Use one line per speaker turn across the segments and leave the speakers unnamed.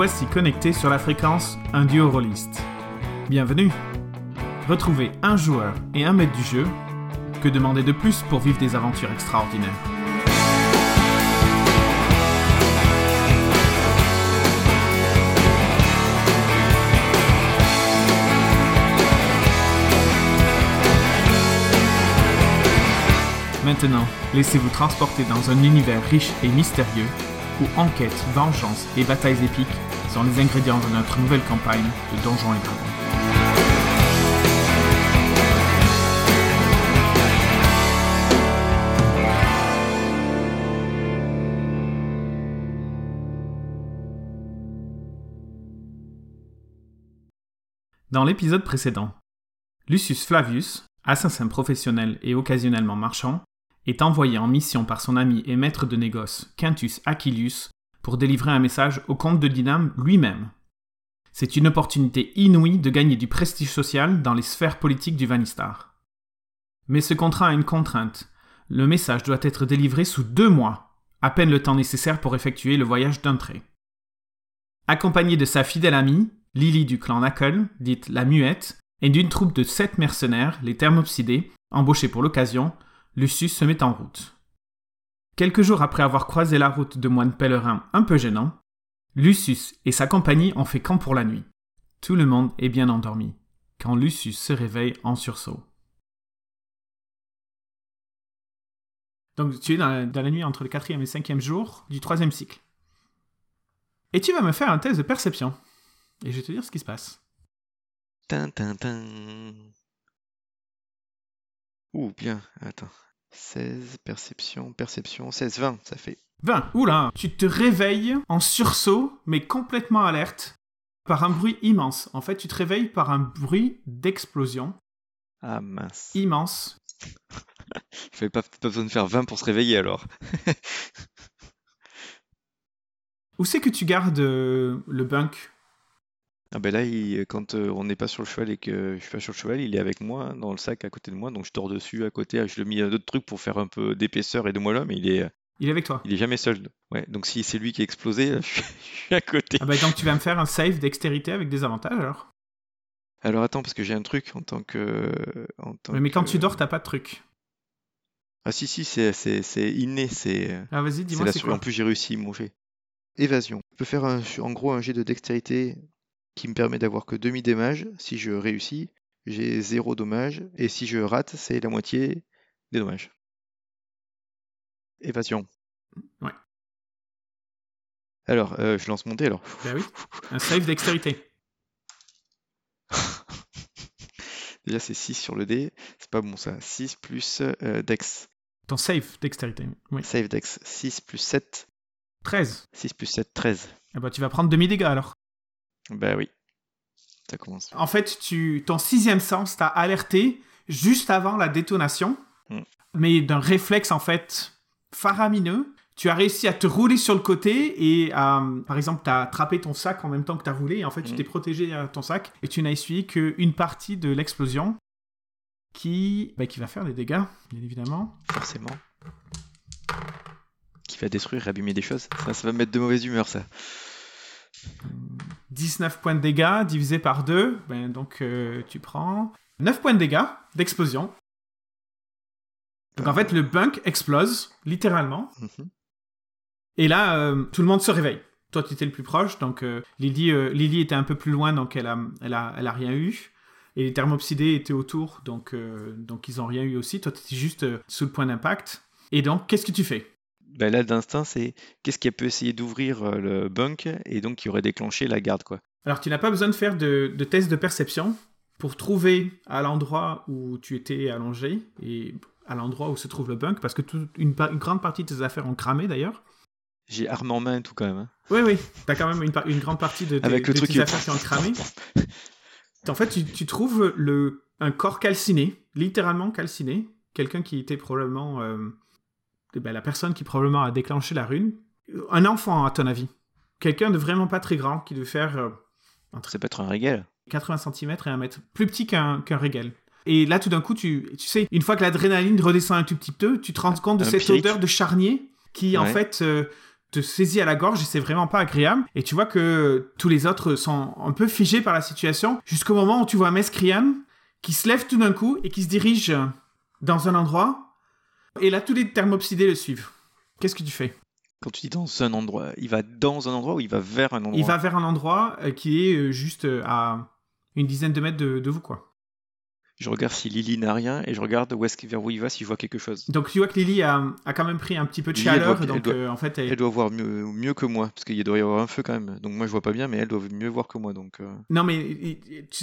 voici connectés sur la fréquence Un duo rôliste. Bienvenue Retrouvez un joueur et un maître du jeu. Que demander de plus pour vivre des aventures extraordinaires? Maintenant, laissez-vous transporter dans un univers riche et mystérieux où enquête, vengeance et batailles épiques sont les ingrédients de notre nouvelle campagne de Donjons et Dragons. Dans l'épisode précédent, Lucius Flavius, assassin professionnel et occasionnellement marchand, est envoyé en mission par son ami et maître de négoce Quintus Aquilius pour délivrer un message au comte de Dinam lui-même. C'est une opportunité inouïe de gagner du prestige social dans les sphères politiques du Vanistar. Mais ce contrat a une contrainte. Le message doit être délivré sous deux mois, à peine le temps nécessaire pour effectuer le voyage d'un trait. Accompagné de sa fidèle amie, Lily du clan Knuckle, dite la Muette, et d'une troupe de sept mercenaires, les Thermopsidés, embauchés pour l'occasion, Lucius se met en route. Quelques jours après avoir croisé la route de moines pèlerins un peu gênants, Lucius et sa compagnie ont fait camp pour la nuit. Tout le monde est bien endormi, quand Lucius se réveille en sursaut. Donc tu es dans la, nuit entre le quatrième et cinquième jour du troisième cycle. Et tu vas me faire un test de perception. Et je vais te dire ce qui se passe.
Ouh, bien, attends. 16, perception, perception, 16, 20, ça fait.
20, oula Tu te réveilles en sursaut, mais complètement alerte, par un bruit immense. En fait, tu te réveilles par un bruit d'explosion.
Ah mince.
Immense.
Il fallait pas, pas besoin de faire 20 pour se réveiller alors.
Où c'est que tu gardes euh, le bunk?
Ah ben là, quand euh, on n'est pas sur le cheval et que je suis pas sur le cheval, il est avec moi dans le sac à côté de moi, donc je dors dessus à côté. Je lui ai mis d'autres trucs pour faire un peu d'épaisseur et de là, mais il est,
Il est avec toi.
il est jamais seul. Ouais, donc si c'est lui qui a explosé, je suis, je suis à côté.
Ah bah donc tu vas me faire un save dextérité avec des avantages alors
Alors attends, parce que j'ai un truc en tant que. En tant
Mais quand
que-
tu dors, t'as pas de truc.
Ah si, si, c'est c'est- c'est inné, c'est.
Ah vas-y,
C'est
dis-moi
la
c'est
sur-
quoi
En plus, j'ai réussi mon jet. Évasion. Je peux faire un- en gros un jet de dextérité qui me permet d'avoir que demi dommage. Si je réussis, j'ai zéro dommage. Et si je rate, c'est la moitié des dommages. Évasion.
Ouais.
Alors, euh, je lance mon dé alors.
Bah oui, un save dextérité.
Déjà, c'est 6 sur le dé. C'est pas bon ça. 6 plus euh, dex.
Ton save dextérité, oui.
Save dex. 6 plus 7.
13.
6 plus 7, 13.
Ah bah tu vas prendre demi-dégâts alors.
Bah oui. Ça commence.
En fait, tu, ton sixième sens t'a alerté juste avant la détonation,
Mm.
mais d'un réflexe en fait faramineux. Tu as réussi à te rouler sur le côté et à, par exemple, tu as attrapé ton sac en même temps que tu as roulé et en fait, tu
Mm.
t'es protégé à ton sac et tu n'as essuyé qu'une partie de l'explosion qui, bah, qui va faire des dégâts, bien évidemment.
Forcément. Qui va détruire, abîmer des choses. Ça, ça va me mettre de mauvaise humeur, ça.
19 points de dégâts divisé par 2, ben, donc euh, tu prends 9 points de dégâts d'explosion. Donc en fait, le bunk explose, littéralement.
Mhm.
Et là, euh, tout le monde se réveille. Toi, tu étais le plus proche, donc euh, Lily, Lily était un peu plus loin, donc elle a, elle a, elle a rien eu. Et les thermopsidés étaient autour, donc, donc ils ont rien eu aussi. Toi, tu étais juste sous le point d'impact. Et donc, qu'est-ce que tu fais?
Ben là, d'instinct, c'est qu'est-ce qui peut essayer d'ouvrir euh, le bunk et donc qui aurait déclenché la garde, quoi.
Alors, tu n'as pas besoin de faire de, de test de perception pour trouver à l'endroit où tu étais allongé et à l'endroit où se trouve le bunk, parce que toute une, grande partie de tes affaires ont cramé d'ailleurs.
J'ai arme en main et tout quand même. hein.
Oui, oui, t'as quand même une, grande partie de, tes-
Avec le
de
truc
tes
qui-
affaires qui ont cramé. En fait, tu, tu trouves le, un corps calciné, littéralement calciné, quelqu'un qui était probablement euh, ben, la personne qui probablement a déclenché la rune. Un enfant, à ton avis? Quelqu'un de vraiment pas très grand, qui devait faire euh,
Ça peut être un régal.
80 cm et un mètre, plus petit qu'un qu'un régal. Et là, tout d'un coup, tu, tu sais, une fois que l'adrénaline redescend un tout petit peu, tu te rends compte de
Un
cette odeur de charnier qui, en fait, euh, te saisit à la gorge et c'est vraiment pas agréable. Et tu vois que tous les autres sont un peu figés par la situation jusqu'au moment où tu vois Mescrian qui se lève tout d'un coup et qui se dirige dans un endroit. Et là, tous les thermopsidés le suivent. Qu'est-ce que tu fais
Quand tu dis dans un endroit, il va dans un endroit ou il va vers un endroit
Il va vers un endroit euh, qui est euh, juste euh, à une dizaine de mètres de, de vous, quoi.
Je regarde si Lily n'a rien et je regarde où est-ce qu'il- vers où il va si je vois quelque chose.
Donc tu vois que Lily a, a quand même pris un petit peu de
Lily, elle
chaleur,
elle
donc
doit-
euh, en fait, elle-
Elle doit voir mieux, mieux que moi, parce qu'il doit y avoir un feu quand même. Donc moi je vois pas bien, mais elle doit mieux voir que moi. Donc euh,
non mais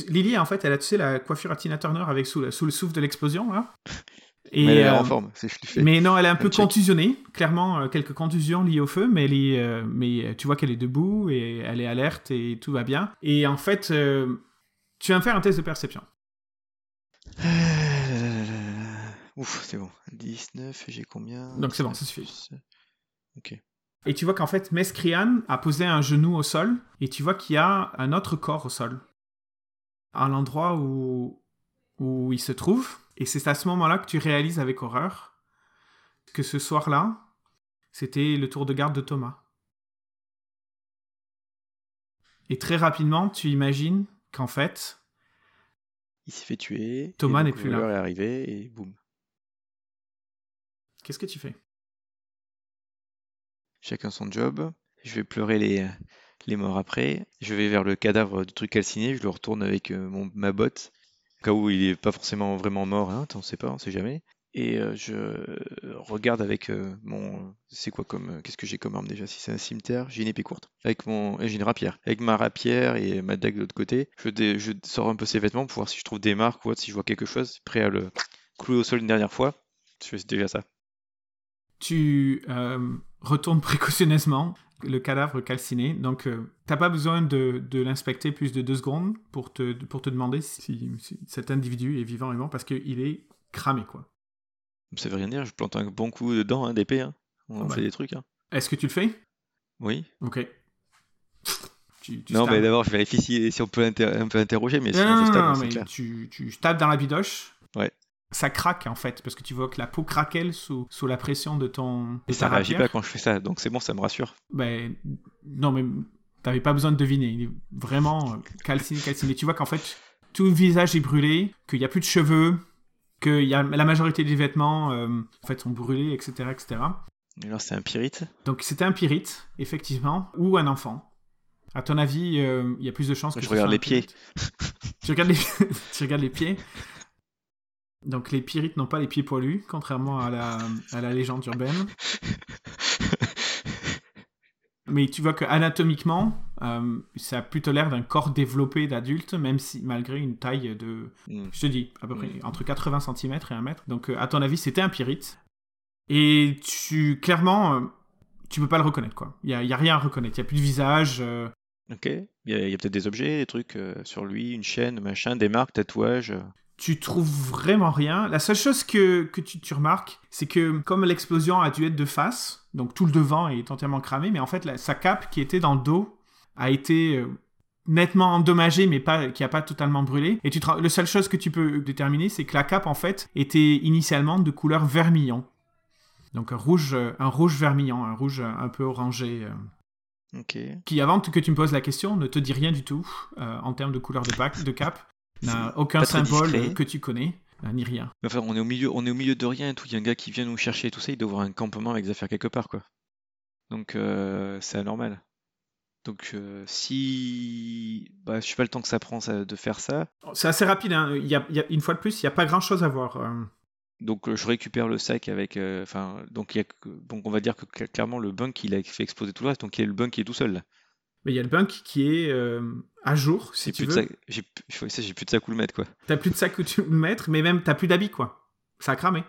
Lily en fait, elle a tu sais la coiffure à Tina Turner avec sous, le- sous le souffle de l'explosion là. Et,
mais elle est
euh,
en forme, c'est fais.
Mais non, elle est un peu
check.
contusionnée, clairement euh, quelques contusions liées au feu, mais, elle est, euh, mais euh, tu vois qu'elle est debout et elle est alerte et tout va bien. Et en fait, euh, tu vas me faire un test de perception.
Ouf, c'est bon. 19, j'ai combien?
Donc c'est bon, ça suffit.
Ok.
Et tu vois qu'en fait, Mescrian a posé un genou au sol, et tu vois qu'il y a un autre corps au sol, à l'endroit où, où il se trouve. Et c'est à ce moment-là que tu réalises avec horreur que ce soir-là, c'était le tour de garde de Thomas. Et très rapidement, tu imagines qu'en fait,
Il s'est fait tuer.
Thomas n'est plus là.
est arrivé et boum.
qu'est-ce que tu fais?
Chacun son job. Je vais pleurer les, les morts après. Je vais vers le cadavre du truc calciné. Je le retourne avec euh, mon, ma botte. Au cas où il est pas forcément vraiment mort. Hein, on sait pas, on sait jamais. Et euh, je regarde avec euh, mon. C'est quoi comme. euh, Qu'est-ce que j'ai comme arme déjà Si c'est un cimetière, j'ai une épée courte. Avec mon. et J'ai une rapière. Avec ma rapière et ma dague de l'autre côté. Je, sors un peu ses vêtements pour voir si je trouve des marques ou autre, si je vois quelque chose. Prêt à le clouer au sol une dernière fois. Je fais déjà ça.
tu retournes précautionneusement le cadavre calciné. Donc, euh, t'as pas besoin de, de l'inspecter plus de deux secondes pour te, pour te demander si, si cet individu est vivant ou mort parce qu'il est cramé, quoi.
Ça veut rien dire, je plante un bon coup dedans, hein, d'épée. Hein. On
Ah bah.
fait des trucs. Hein.
Est-ce que tu le fais?
Oui.
Ok. Tu, tu
non, mais d'abord, je vérifie si, si on peut inter- peu interroger, mais
Non,
sinon,
non,
je
non, mais
clair.
tu, tu tapes dans la bidoche.
Ouais.
Ça craque en fait, parce que tu vois que la peau craquelle sous, sous la pression de ton. de
Et ça réagit pas quand je fais ça, donc c'est bon, ça me rassure.
Ben, non, mais t'avais pas besoin de deviner. Il est vraiment euh, calciné, calciné. Tu vois qu'en fait, tout le visage est brûlé, qu'il y a plus de cheveux, que y a, la majorité des vêtements euh, en fait, sont brûlés, etc., etc.
Et alors, c'est un pyrite?
Donc c'était un pyrite, effectivement, ou un enfant. À ton avis, euh, il y a plus de chances que
Je regarde les pieds.
tu, regardes les... tu regardes les pieds? Donc les pyrites n'ont pas les pieds poilus, contrairement à la, à la légende urbaine. Mais tu vois que anatomiquement, euh, ça a plutôt l'air d'un corps développé d'adulte, même si malgré une taille de,
Hmm.
je te dis, à peu près
Mm.
entre 80 cm et 1 mètre. Donc, euh, à ton avis, c'était un pyrite. Et tu, clairement, euh, tu peux pas le reconnaître, quoi. Il y a, y a rien à reconnaître. Il y a plus de visage. euh,
Ok. Il y a, a peut-être des objets, des trucs sur lui, une chaîne, machin, des marques, tatouages.
Tu trouves vraiment rien. La seule chose que, que tu, tu remarques, c'est que comme l'explosion a dû être de face, donc tout le devant est entièrement cramé, mais en fait, la- sa cape qui était dans le dos a été euh, nettement endommagée, mais pas, qui a pas totalement brûlé. Et tu te, la seule chose que tu peux déterminer, c'est que la cape, en fait, était initialement de couleur vermillon. Donc un rouge, euh, un rouge vermillon, un rouge euh, un peu orangé. euh,
Ok.
qui, avant que tu me poses la question, ne te dit rien du tout euh, en termes de couleur de, pack, de cap, n'a aucun symbole
discret.
que tu connais, euh, ni rien.
Enfin, on est au milieu, on est au milieu de rien et tout. Il y a un gars qui vient nous chercher et tout ça. Il doit avoir un campement avec des affaires quelque part, quoi. Donc, euh, c'est anormal. Donc, euh, si. Bah, je sais pas le temps que ça prend ça, de faire ça.
C'est assez rapide, hein. il y a, il y a- une fois de plus, il n'y a pas grand chose à voir. euh.
Donc, je récupère le sac avec. euh, Enfin, donc, il donc, on va dire que cl- clairement, le bunk, il a fait exploser tout le reste. Donc, il y a le bunk qui est tout seul, là.
Mais il y a le bunk qui est euh, à jour, si
J'ai
tu
plus, de
veux.
j'ai, plus- de sac où le mettre, quoi.
T'as plus de sac où tu le mettre, mais même t'as plus d'habits, quoi. Ça a cramé.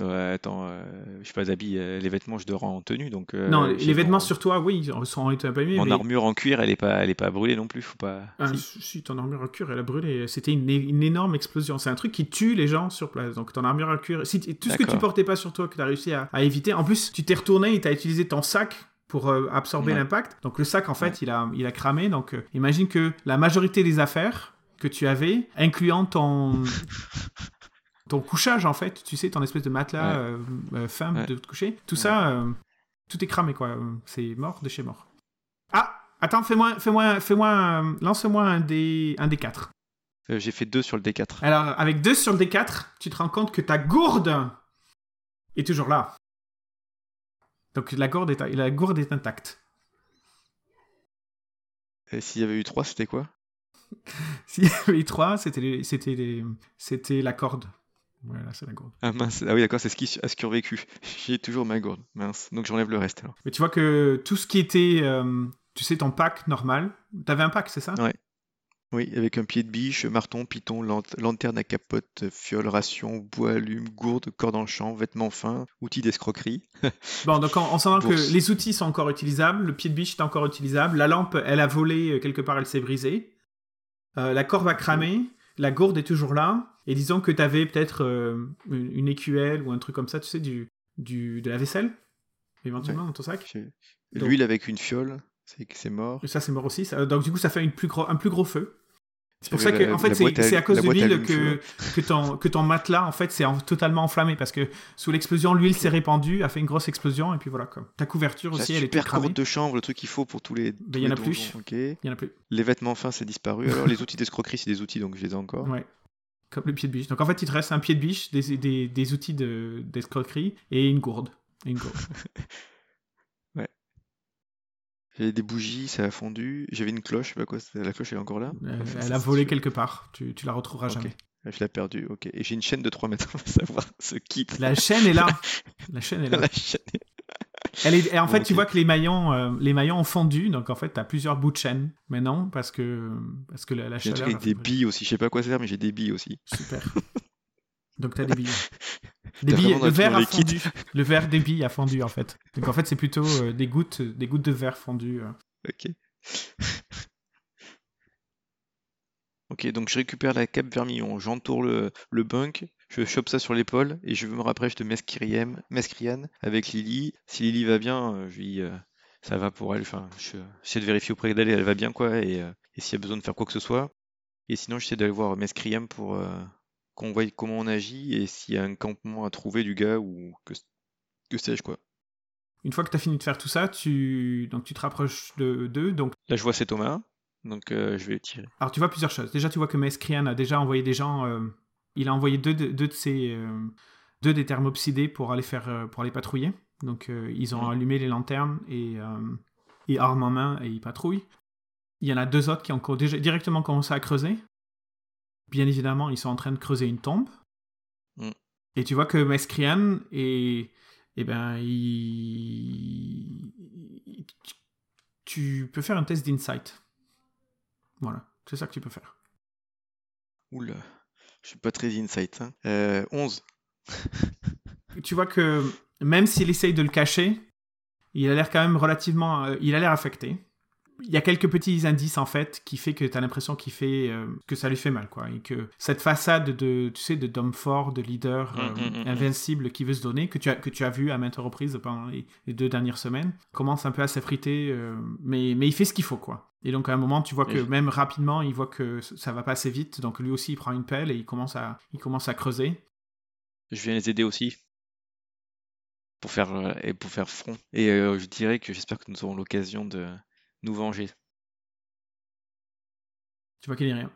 Ouais, attends, euh, je sais pas d'habits, euh, les vêtements, je dors en tenue, donc. euh,
non, les vêtements sur toi, oui, ils sont un peu abîmés,
Mon
mais
armure en cuir, elle est pas, elle est pas brûlée non plus, faut pas.
Ah,
Si.
si, ton armure à cuir, elle a brûlé. C'était une, une énorme explosion. C'est un truc qui tue les gens sur place. Donc ton armure à cuir, si, tout ce que tu portais pas sur toi, que tu as réussi à, à éviter. En plus, tu t'es retourné et tu as utilisé ton sac pour euh, absorber
Ouais.
l'impact. Donc le sac, en fait,
Ouais.
il, a, il a cramé. Donc euh, imagine que la majorité des affaires que tu avais, incluant ton... ton couchage en fait, tu sais, ton espèce de matelas
Ouais.
euh, fin de te coucher, tout ça, euh, tout est cramé, quoi. C'est mort de chez mort. Ah Attends, fais-moi, fais-moi, fais-moi, lance-moi un des, un des 4.
Euh, J'ai fait 2 sur le D4.
Alors, avec 2 sur le D4, tu te rends compte que ta gourde est toujours là. Donc la gourde est, la gourde est intacte.
Et s'il y avait eu 3, c'était quoi?
S'il y avait eu 3, c'était, c'était, la corde. Voilà, c'est la gourde.
Ah mince, ah oui d'accord, c'est ce qui a survécu. J'ai toujours ma gourde, mince. Donc j'enlève le reste alors.
Mais tu vois que tout ce qui était, euh, tu sais, ton pack normal, t'avais un pack, c'est ça?
Ouais. Oui, avec un pied de biche, marton, piton, lant- lanterne à capote, fiole, ration, bois, allume, gourde, corde en champ, vêtements fins, outils d'escroquerie.
Bon, donc on, on s'en
Bourse.
que les outils sont encore utilisables, le pied de biche est encore utilisable, la lampe, elle a volé, euh, quelque part, elle s'est brisée. Euh, la corde a cramé, la gourde est toujours là, et disons que t'avais peut-être euh, une, une écuelle ou un truc comme ça, tu sais, du, du, de la vaisselle, éventuellement, dans ton sac.
J'ai-
Donc-
L'huile avec une fiole, c'est que c'est mort.
Et ça, c'est mort aussi. ça- Donc, du coup, ça fait une plus gros, un plus gros feu. C'est pour ça que, en fait, c'est
à-
cause de l'huile que, que, ton, que ton matelas, en fait, c'est en- totalement enflammé parce que sous l'explosion, l'huile s'est répandue, a fait une grosse explosion, et puis voilà. Quoi. Ta couverture aussi, elle est
super gourde de chanvre, le truc qu'il faut pour tous les.
il y en
les
a plus.
donjons, Ok.
Il y en a plus.
Les vêtements fins, c'est disparu. Alors les outils d'escroquerie, c'est des outils, donc je les ai encore.
Ouais. Comme le pied de biche. Donc, en fait, il te reste un pied de biche, des, des, des outils de- d'escroquerie et une gourde. Et une gourde.
J'avais des bougies, ça a fondu. J'avais une cloche, je sais pas quoi, la cloche elle est encore là.
Elle,
Enfin,
elle a
c'est
volé quelque part. Tu, tu la retrouveras jamais.
Je l'ai perdu, ok. Et j'ai une chaîne de 3 mètres, on va savoir ce kit.
La chaîne est là. La chaîne est là.
La chaîne.
Elle est, et en fait, tu vois que les maillons, euh, les maillons ont fondu, donc en fait, t'as plusieurs bouts de chaîne maintenant parce que parce que la, la
J'ai
chaleur. a
des billes aussi, je sais pas quoi sert, mais j'ai des billes aussi.
Super. donc t'as des billes. Des Le verre a fondu. Le verre des billes a fondu en fait. Donc en fait, c'est plutôt euh, des gouttes, des gouttes de verre fondues. euh.
Ok. ok, donc je récupère la cape vermillon, j'entoure le, le bunk, je chope ça sur l'épaule et je me rapproche de Mescriane avec Lily. Si Lily va bien, euh, je lui, euh, ça va pour elle. Enfin, je j'essaie de vérifier auprès d'elle, elle va bien quoi, et, euh, et s'il y a besoin de faire quoi que ce soit. Et sinon, j'essaie d'aller voir Mescriem pour euh, qu'on voie comment on agit et s'il y a un campement à trouver du gars ou que, que sais-je quoi.
Une fois que t'as fini de faire tout ça, tu donc tu te rapproches de d'eux. Donc
Là, je vois c'est Thomas, donc euh, je vais tirer.
alors tu vois plusieurs choses. Déjà, tu vois que Mescrian a déjà envoyé des gens. euh, il a envoyé deux de, deux de ses euh, deux des thermopsidés pour aller faire pour aller patrouiller. Donc ils ont
Mhm.
allumé les lanternes et et armes en main et ils patrouillent. Il y en a deux autres qui ont déjà directement commencé à creuser. Bien évidemment, ils sont en train de creuser une tombe.
Mhm.
Et tu vois que Mescrian est eh ben, il... tu- peux faire un test d'insight. Voilà, c'est ça que tu peux faire.
Oula, je suis pas très insight. Hein. Euh, 11.
Tu vois que même s'il essaye de le cacher, il a l'air quand même relativement... euh, il a l'air affecté. Il y a quelques petits indices en fait qui fait que tu as l'impression qu'il fait euh, que ça lui fait mal quoi et que cette façade de tu sais de d'homme fort de leader euh,
Mm, mm, mm, mm.
invincible qui veut se donner que tu as que tu as vu à maintes reprises pendant les, deux dernières semaines commence un peu à s'effriter euh, mais mais il fait ce qu'il faut quoi et donc à un moment tu vois que même rapidement il voit que ça va pas assez vite donc lui aussi il prend une pelle et il commence à il commence à creuser
Je viens les aider aussi. Pour faire, euh, et pour faire front. Et euh, je dirais que j'espère que nous aurons l'occasion de nous venger.
tu vois qu'il dit rien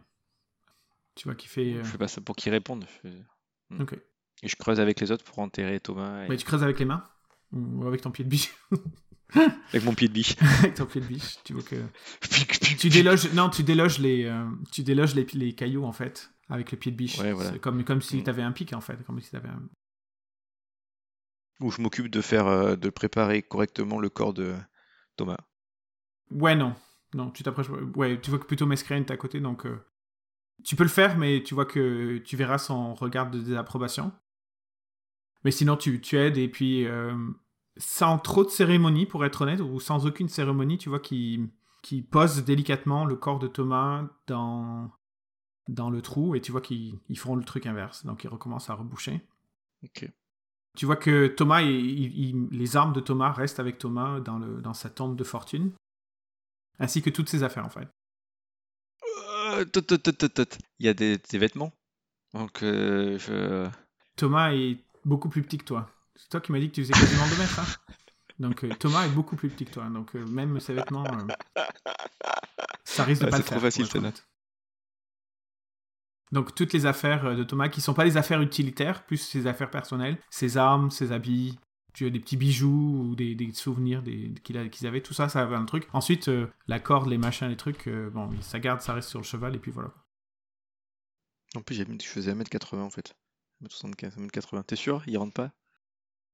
tu vois qu'il fait euh,
Je fais pas ça pour qu'ils répondent. je fais-
ok
Et je creuse avec les autres pour enterrer Thomas. et-
Mais tu creuses avec les mains ou avec ton pied de biche
Avec mon pied de biche.
avec ton pied de biche tu vois que tu déloges non tu déloges les euh, tu déloges les, les cailloux en fait avec le pied de biche
Ouais, voilà.
C'est comme comme si
Mm.
tu avais un pic en fait comme si t'avais un...
Ou je m'occupe de faire, euh, de préparer correctement le corps de Thomas.
Ouais non. Non tu t'approches ouais tu vois que plutôt Mescrane est à côté donc euh, tu peux le faire mais tu vois que tu verras son regard de désapprobation. Mais sinon tu, tu aides et puis euh, sans trop de cérémonie pour être honnête ou sans aucune cérémonie tu vois qu'il qui pose délicatement le corps de Thomas dans dans le trou et tu vois qu'ils ils font le truc inverse. Donc ils recommencent à reboucher.
Ok.
Tu vois que Thomas, il- il- il- les armes de Thomas restent avec Thomas dans, le, dans sa tombe de fortune, ainsi que toutes ses affaires en fait.
Euh. Il y a des, des vêtements. Donc euh, je.
Thomas est beaucoup plus petit que toi. C'est toi qui m'as dit que tu faisais quasiment 2 mètres. Hein Donc euh, Thomas est beaucoup plus petit que toi. Donc euh, même ses vêtements, ça risque de
Ah,
pas
c'est
le
trop
faire.
facile,
pour être
celle-là.
honnête. Donc toutes les affaires de Thomas qui sont pas des affaires utilitaires, plus ses affaires personnelles, ses armes, ses habits, tu as des petits bijoux ou des, des souvenirs des- qu'il a- qu'ils avaient, tout ça, ça avait un truc. Ensuite, euh, la corde, les machins, les trucs, euh, bon, ça garde, ça reste sur le cheval et puis voilà.
En plus, j'ai- je faisais 1m80 en fait. 1m75, 1m80. T'es sûr? Il rentre pas?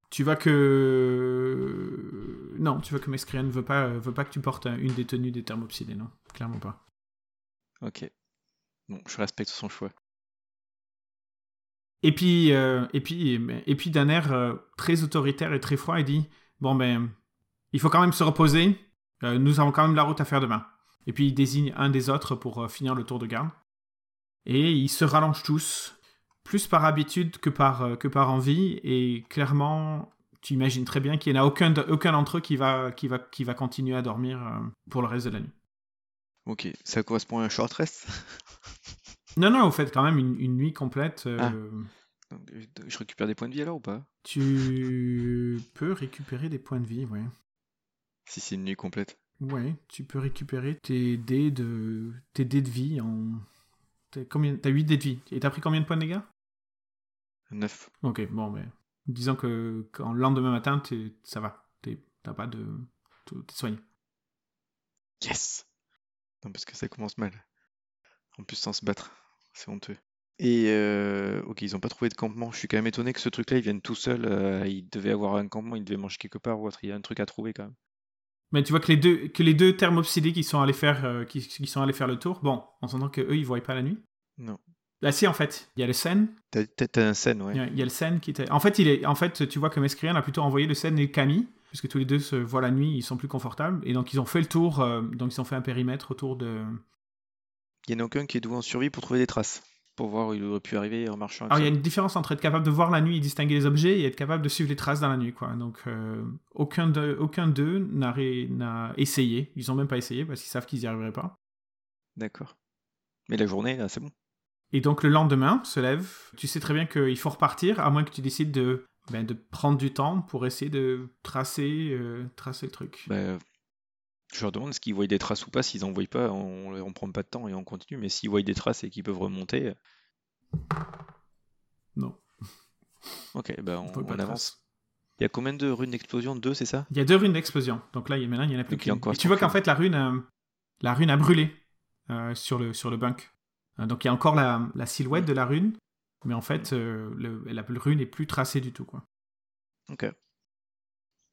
Tu vois que non, tu vois que Mescrian veut pas euh, veut pas que tu portes un- une des tenues des thermopsilés, non, clairement pas.
Ok. Bon, je respecte son choix.
Et puis euh, et puis et puis d'un air euh, très autoritaire et très froid, il dit bon ben il faut quand même se reposer. Euh, nous avons quand même la route à faire demain. Et puis il désigne un des autres pour finir le tour de garde. Et ils se rallongent tous, plus par habitude que par, que par envie. Et clairement, tu imagines très bien qu'il n'y en a aucun, aucun d'entre eux qui va, qui, va, qui va continuer à dormir pour le reste de la nuit.
Ok, ça correspond à un short rest?
Non, non, vous faites quand même une, une nuit complète. euh,
Ah. Donc, je- récupère des points de vie alors ou pas?
Tu peux récupérer des points de vie, ouais.
Si c'est une nuit complète.
Ouais, tu peux récupérer tes dés de, tes dés de vie en... T'as combien... T'as 8 dés de vie. Et t'as pris combien de points de dégâts?
9.
Ok, bon, mais disons que quand le lendemain matin, t'es- ça va. T'es- T'as pas de. T'es soigné.
Yes Non, parce que ça commence mal. En plus, sans se battre. C'est honteux. Et euh, ok, ils ont pas trouvé de campement. Je suis quand même étonné que ce truc-là, ils viennent tout seuls. euh, ils devaient avoir un campement, ils devaient manger quelque part ou autre. Il y a un truc à trouver quand même.
Mais tu vois que les deux, que les deux qui sont allés faire, euh, qui, qui sont allés faire le tour, bon, en s'entendant que eux ils voyaient pas la nuit.
Non.
Là, si, en fait, il y a le Sen.
T'as un scène, ouais.
Il y a- il y a le Sen qui était. En fait, il est. En fait, tu vois que Mescrian a plutôt envoyé le Sen et le Camille, puisque tous les deux se voient la nuit, ils sont plus confortables, et donc ils ont fait le tour. euh, donc ils ont fait un périmètre autour de.
Il y en a aucun qui est doué en survie pour trouver des traces. Pour voir où il aurait pu arriver en marchant.
Alors, il y a une différence entre être capable de voir la nuit et distinguer les objets et être capable de suivre les traces dans la nuit, quoi. Donc, euh, aucun d'eux aucun d'eux n'a essayé. Ils ont même pas essayé parce qu'ils savent qu'ils y arriveraient pas.
D'accord. Mais la journée, là, c'est bon.
Et donc, le lendemain se lève. Tu sais très bien qu'il faut repartir, à moins que tu décides de, ben, de prendre du temps pour essayer de tracer, euh, tracer le truc.
Bah, je leur demande qu'ils voient des traces ou pas. S'ils en voient pas, on, on prend pas de temps et on continue. Mais s'ils voient des traces et qu'ils peuvent remonter,
Non,
ok, bah
on
on, on avance. Il y a combien de runes d'explosion? Deux, c'est ça?
Il y a deux runes d'explosion. Donc là, il y maintenant, il y en a plus qu'une. Et tu vois qu'en fait, la rune, euh, la rune a brûlé euh, sur, le, sur le bunk. Euh, donc il y a encore la, la silhouette de la rune, mais en fait, euh, le, la rune n'est plus tracée du tout. Quoi.
Ok.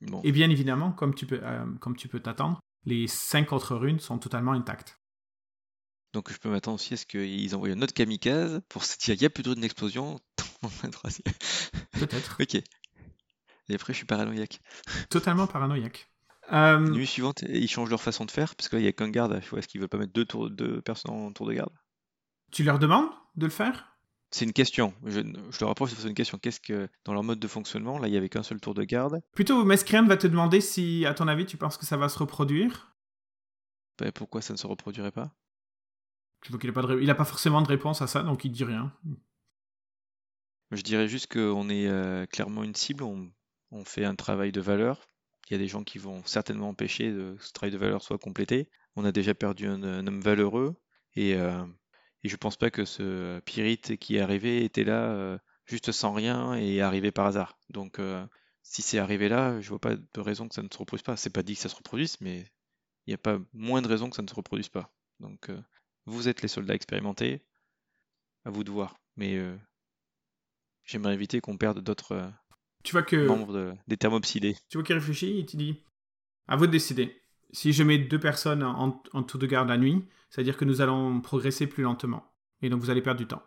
Bon.
Et bien évidemment, comme tu peux comme tu peux t'attendre, les cinq autres runes sont totalement intactes.
Donc je peux m'attendre aussi à ce qu'ils envoient un autre kamikaze pour se dire il n'y a plus de runes d'explosion.
Peut-être.
ok. Et après, je suis paranoïaque.
totalement paranoïaque. Euh,
Nuit suivante, ils changent leur façon de faire parce que là, il n'y a qu'un garde. Est-ce qu'ils veulent pas mettre deux, tours, deux personnes en tour de garde?
Tu leur demandes de le faire?
C'est une question. Je, je te rapproche, c'est une question. Qu'est-ce que, dans leur mode de fonctionnement, là, il n'y avait qu'un seul tour de garde?
Plutôt, Mescrian va te demander si, à ton avis, tu penses que ça va se reproduire?
Ben, pourquoi ça ne se reproduirait pas?
Qu'il n'a pas, de il pas forcément de réponse à ça, donc il dit rien.
Je dirais juste qu'on est euh, clairement une cible, on, on fait un travail de valeur. Il y a des gens qui vont certainement empêcher que ce travail de valeur soit complété. On a déjà perdu un, un homme valeureux et, euh, et je pense pas que ce Pyrite qui est arrivé était là euh, juste sans rien et arrivé par hasard. Donc euh, si c'est arrivé là, je vois pas de raison que ça ne se reproduise pas. C'est pas dit que ça se reproduise, mais il n'y a pas moins de raison que ça ne se reproduise pas. Donc euh, vous êtes les soldats expérimentés, à vous de voir. Mais j'aimerais éviter qu'on perde d'autres
Tu vois que
membres de- des thermopsilés.
tu vois qu'il réfléchit, il te dit à vous de décider. Si je mets deux personnes en, en tour de garde la nuit, c'est-à-dire que nous allons progresser plus lentement. Et donc vous allez perdre du temps.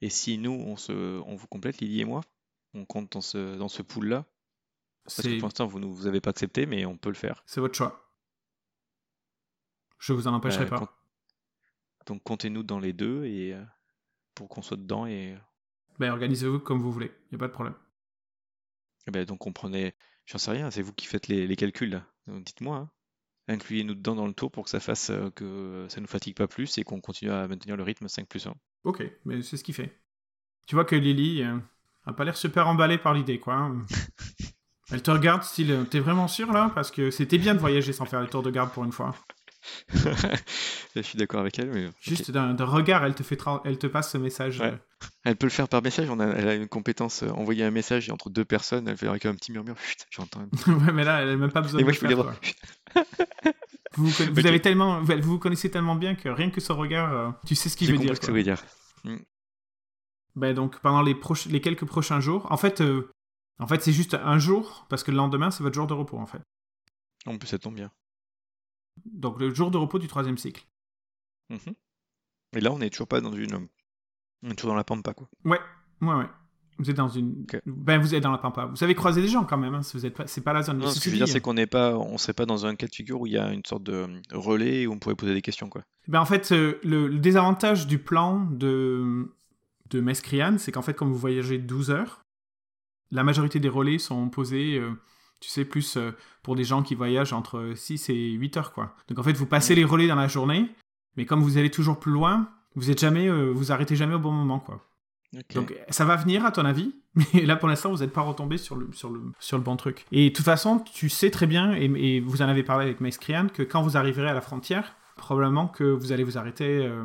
Et si nous, on, se, on vous complète, Lily et moi, on compte dans ce, dans ce pool-là, parce que pour l'instant, vous ne vous avez pas accepté, mais on peut le faire.
c'est votre choix. Je vous en empêcherai
Euh,
pas.
com- Donc comptez-nous dans les deux et euh, pour qu'on soit dedans et
Ben, organisez-vous comme vous voulez, il n'y a pas de problème.
Eh ben, donc on prenait, j'en sais rien, c'est vous qui faites les, les calculs là. Donc, Dites-moi, hein. incluez-nous dedans dans le tour pour que ça fasse euh, que ça nous fatigue pas plus et qu'on continue à maintenir le rythme 5 plus 1.
Ok, mais c'est ce qu'il fait. Tu vois que Lily euh, a pas l'air super emballée par l'idée, quoi. hein. Elle te regarde, style, t'es vraiment sûr là? Parce que c'était bien de voyager sans faire le tour de garde pour une fois.
je suis d'accord avec elle. Mais...
Juste d'un regard, elle te, fait elle te passe ce message.
Ouais. Elle peut le faire par message. On a... Elle a une compétence euh, envoyer un message entre deux personnes. Elle fait avec un petit murmure. J'entends.
ouais, mais là, elle n'a même pas besoin
Et
de
moi,
le
je
faire. Vous, vous,
Ok.
avez tellement, vous vous connaissez tellement bien que rien que son regard, euh, tu sais ce qu'il veut dire.
ce que ça veut dire.
Ben donc pendant les quelques prochains jours, en fait, euh, en fait c'est juste un jour parce que le lendemain c'est votre jour de repos en fait.
En plus, ça tombe bien.
Donc le jour de repos du troisième cycle.
Mhm. Et là, on est toujours pas dans une. On est toujours dans la pampa, quoi.
Ouais, ouais, ouais. Vous êtes dans une, ben vous êtes dans la pampa. Vous avez croisé des gens quand même. Hein, si vous êtes pas, c'est pas la zone.
Non, ce que je veux dire, c'est qu'on n'est pas, on serait pas dans un cas de figure où il y a une sorte de relais où on pourrait poser des questions, quoi.
Ben en fait, euh, le, le désavantage du plan de, de Mescrian, c'est qu'en fait, comme vous voyagez 12 heures, la majorité des relais sont posés, euh, tu sais, plus euh, pour des gens qui voyagent entre 6 et 8 heures, quoi. Donc en fait, vous passez les relais dans la journée, mais comme vous allez toujours plus loin, vous êtes jamais, euh, vous arrêtez jamais au bon moment, quoi. Donc ça va venir à ton avis, mais là pour l'instant vous n'êtes pas retombé sur le, sur, le, sur le bon truc. Et de toute façon, tu sais très bien, et, et vous en avez parlé avec Mescrian, que quand vous arriverez à la frontière, probablement que vous allez vous arrêter euh,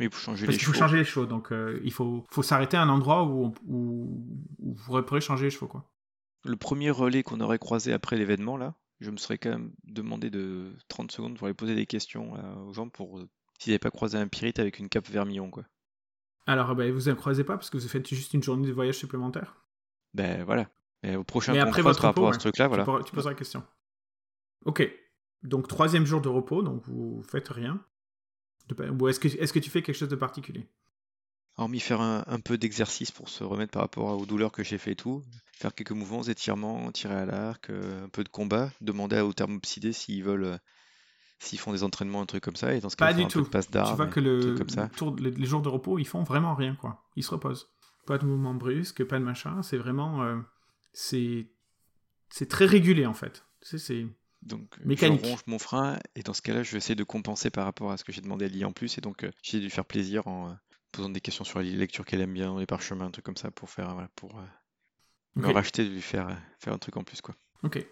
Oui, pour changer
parce
les
qu'il faut
chevaux.
changer les chevaux. Donc euh, il faut, faut s'arrêter à un endroit où, on- où, où vous pourrez changer les chevaux. Quoi.
Le premier relais qu'on aurait croisé après l'événement, là, je me serais quand même demandé de 30 secondes pour aller poser des questions euh, aux gens pour euh, s'ils n'avaient pas croisé un pirate avec une cape vermillon, quoi.
Alors ben, vous ne croisez pas parce que vous faites juste une journée de voyage supplémentaire?
Ben voilà. Et au prochain
Mais après votre
par rapport
repos,
à ce truc-là, voilà.
Tu, pourras- tu poseras la question. Ok. Donc troisième jour de repos, donc vous faites rien. De- Ou est-ce que, est-ce que tu fais quelque chose de particulier?
Hormis faire un, un peu d'exercice pour se remettre par rapport aux douleurs que j'ai fait et tout, faire quelques mouvements, étirements, tirer à l'arc, euh, un peu de combat, demander aux thermopsidés s'ils veulent, euh, s'ils font des entraînements, un truc comme ça, et dans ce cas,
Pas du
un peu
tout.
de passe
Tu vois que
des
le,
trucs comme ça.
le tour- les, les jours de repos, ils font vraiment rien, quoi. Ils se reposent. Pas de mouvement brusque, pas de machin. C'est vraiment... euh, c'est... C'est très régulé, en fait. C'est...
Donc,
Mécanique.
je ronge mon frein, et dans ce cas-là, je vais essayer de compenser par rapport à ce que j'ai demandé à Lily en plus, et donc, euh, j'ai dû faire plaisir en posant des questions sur la lecture qu'elle aime bien, les parchemins, un truc comme ça, pour faire, voilà, pour euh, me racheter de lui faire, euh, faire un truc en plus, quoi.
Ok.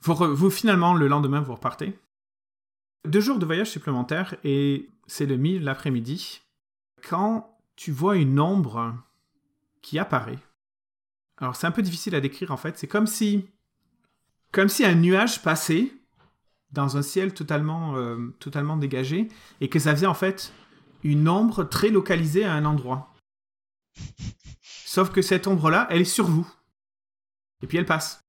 Vous, re- vous, finalement, le lendemain, vous repartez. Deux jours de voyage supplémentaires et c'est le de l'après-midi. Quand tu vois une ombre qui apparaît. Alors c'est un peu difficile à décrire en fait. C'est comme si, comme si un nuage passait dans un ciel totalement, euh, totalement dégagé et que ça faisait en fait une ombre très localisée à un endroit. Sauf que cette ombre-là, elle est sur vous. Et puis elle passe.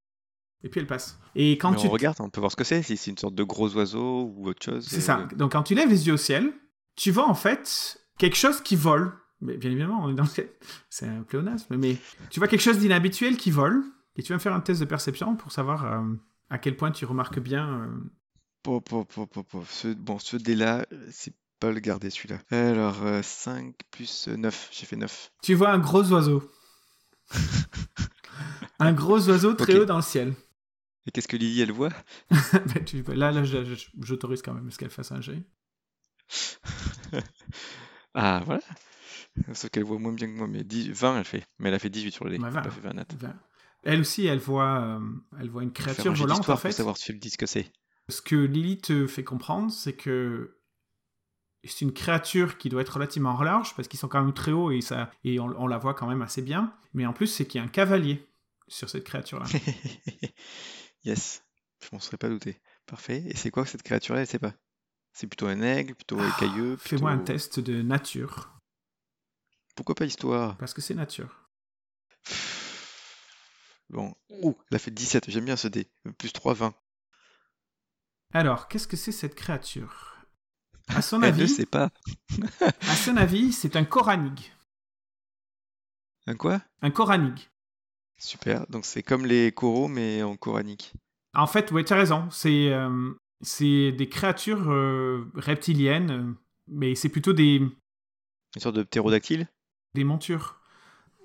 Et puis elle passe. Et quand
Mais
tu
on regarde, on peut voir ce que c'est, si c'est une sorte de gros oiseau ou autre chose.
C'est
euh,
ça. Donc quand tu lèves les yeux au ciel, tu vois en fait quelque chose qui vole. Mais bien évidemment, on est dans le. C'est un pléonasme, mais tu vois quelque chose d'inhabituel qui vole. Et tu vas me faire un test de perception pour savoir euh, à quel point tu remarques bien. euh,
pop. Ce, bon, ce dé-là, euh, c'est pas le garder celui-là. Alors, euh, 5 plus 9, j'ai fait 9.
Tu vois un gros oiseau. un gros oiseau très
Ok.
haut dans le ciel.
Et qu'est-ce que Lily, elle voit?
Ben, là, là, j'autorise quand même ce qu'elle fasse un jet.
Ah, voilà. Sauf qu'elle voit moins bien que moi, mais 10 20 elle fait. Mais elle a fait 18 sur le dé.
Ouais,
Elle
20.
a fait 20 nat.
Ben, Elle aussi, elle voit, euh, elle voit une créature volante en fait.
pour savoir si elle dit ce que c'est.
Ce que Lily te fait comprendre, c'est que c'est une créature qui doit être relativement large parce qu'ils sont quand même très hauts et, ça, et on, on la voit quand même assez bien. Mais en plus, c'est qu'il y a un cavalier sur cette créature-là.
yes, je m'en serais pas douté. Parfait. Et c'est quoi cette créature-là? Elle sait pas. C'est plutôt un aigle, plutôt écailleux.
Ah, Fais-moi un test de nature
Pourquoi pas histoire
parce que c'est nature.
Bon. Ouh, elle a fait 17, j'aime bien ce dé. Plus 3, 20.
Alors, qu'est-ce que c'est cette créature? À son
Elle ne
avis,
sait pas.
à son avis, c'est un coranig.
Un quoi?
Un coranig.
Super. Donc c'est comme les coraux, mais en coranique.
En fait, ouais, tu as raison. C'est euh, c'est des créatures euh, reptiliennes, mais c'est plutôt des,
Une sorte de ptérodactyle?
Des montures.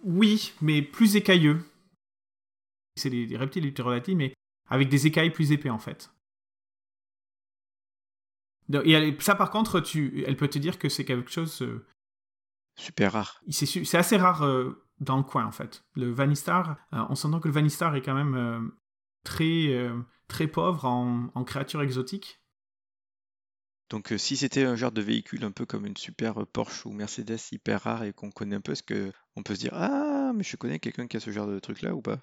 Oui, mais plus écailleux. C'est des, des reptiles et des ptérodactyles, mais avec des écailles plus épais en fait. Et elle- ça, par contre, tu, elle peut te dire que c'est quelque chose. euh,
Super rare.
c'est assez rare euh, dans le coin en fait. Le Vanistar, euh, on s'entend que le Vanistar est quand même très, très pauvre en, en créatures exotiques.
Donc, si c'était un genre de véhicule un peu comme une super Porsche ou Mercedes hyper rare et qu'on connaît un peu, est-ce que on peut se dire Ah, mais je connais quelqu'un qui a ce genre de truc-là ou pas?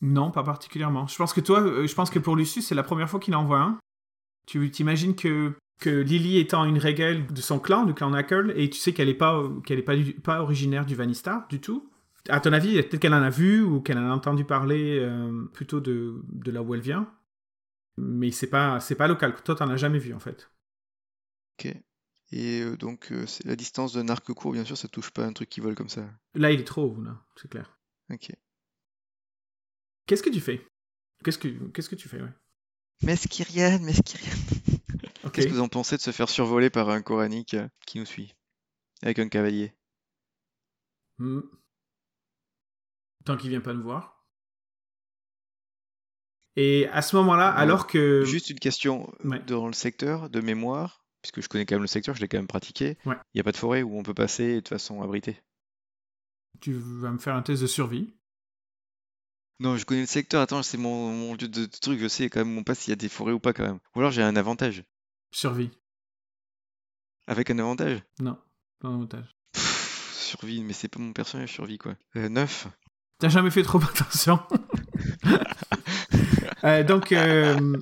Non, pas particulièrement. Je pense que toi, je pense que pour Lucius, c'est la première fois qu'il en voit un. Tu t'imagines que, que Lily étant une régale de son clan, du clan Knuckle, et tu sais qu'elle n'est pas, qu'elle est pas, originaire du Vanistar du tout? À ton avis, peut-être qu'elle en a vu ou qu'elle en a entendu parler euh, plutôt de, de là où elle vient. Mais c'est pas, c'est pas local. Toi, t'en as jamais vu en fait.
Ok. Et euh, donc, euh, c'est la distance d'un arc court, bien sûr, ça touche pas un truc qui vole comme ça.
Là, il est trop haut, là, c'est clair.
Ok.
Qu'est-ce que tu fais? Qu'est-ce que, qu'est-ce que tu fais, ouais?
Mesquirian, Mesquirian.
Ok.
Qu'est-ce que vous en pensez de se faire survoler par un coranique euh, qui nous suit? Avec un cavalier
Hmm. Tant qu'il vient pas nous voir. Et à ce moment-là,
Ouais.
alors que...
Juste une question euh,
Ouais.
dans le secteur de mémoire, puisque je connais quand même le secteur, je l'ai quand même pratiqué. Il
Ouais.
n'y a pas de forêt où on peut passer de façon abritée?
Tu vas me faire un test de survie.
Non, je connais le secteur, attends, c'est mon, mon lieu de, de truc, je sais quand même mon pas s'il y a des forêts ou pas quand même. Ou alors j'ai un avantage.
Survie.
Avec un avantage?
Non, pas un.
Pff, Survie, mais c'est pas mon personnage survie quoi. Euh, 9
T'as jamais fait trop attention? Euh, donc, euh,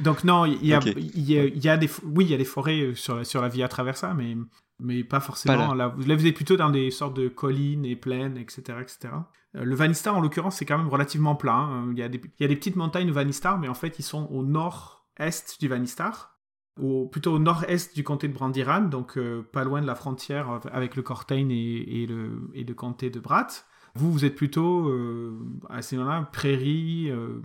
donc non, il y a, y a, il y a des, oui, il y a des forêts euh, sur la, sur la via Traversa, mais, mais pas forcément.
Pas
là. Vous, là, vous êtes plutôt dans des sortes de collines et plaines, etc., etc. Euh, le Vanistar, en l'occurrence, c'est quand même relativement plat. hein. Il y, a des, il y a des petites montagnes Vanistar, mais en fait, ils sont au nord-est du Vanistar, ou plutôt au nord-est du comté de Brandiran, donc euh, pas loin de la frontière avec le Cortain et, et le, et le comté de Brat. Vous, vous êtes plutôt euh, à ces moments-là, prairies, euh,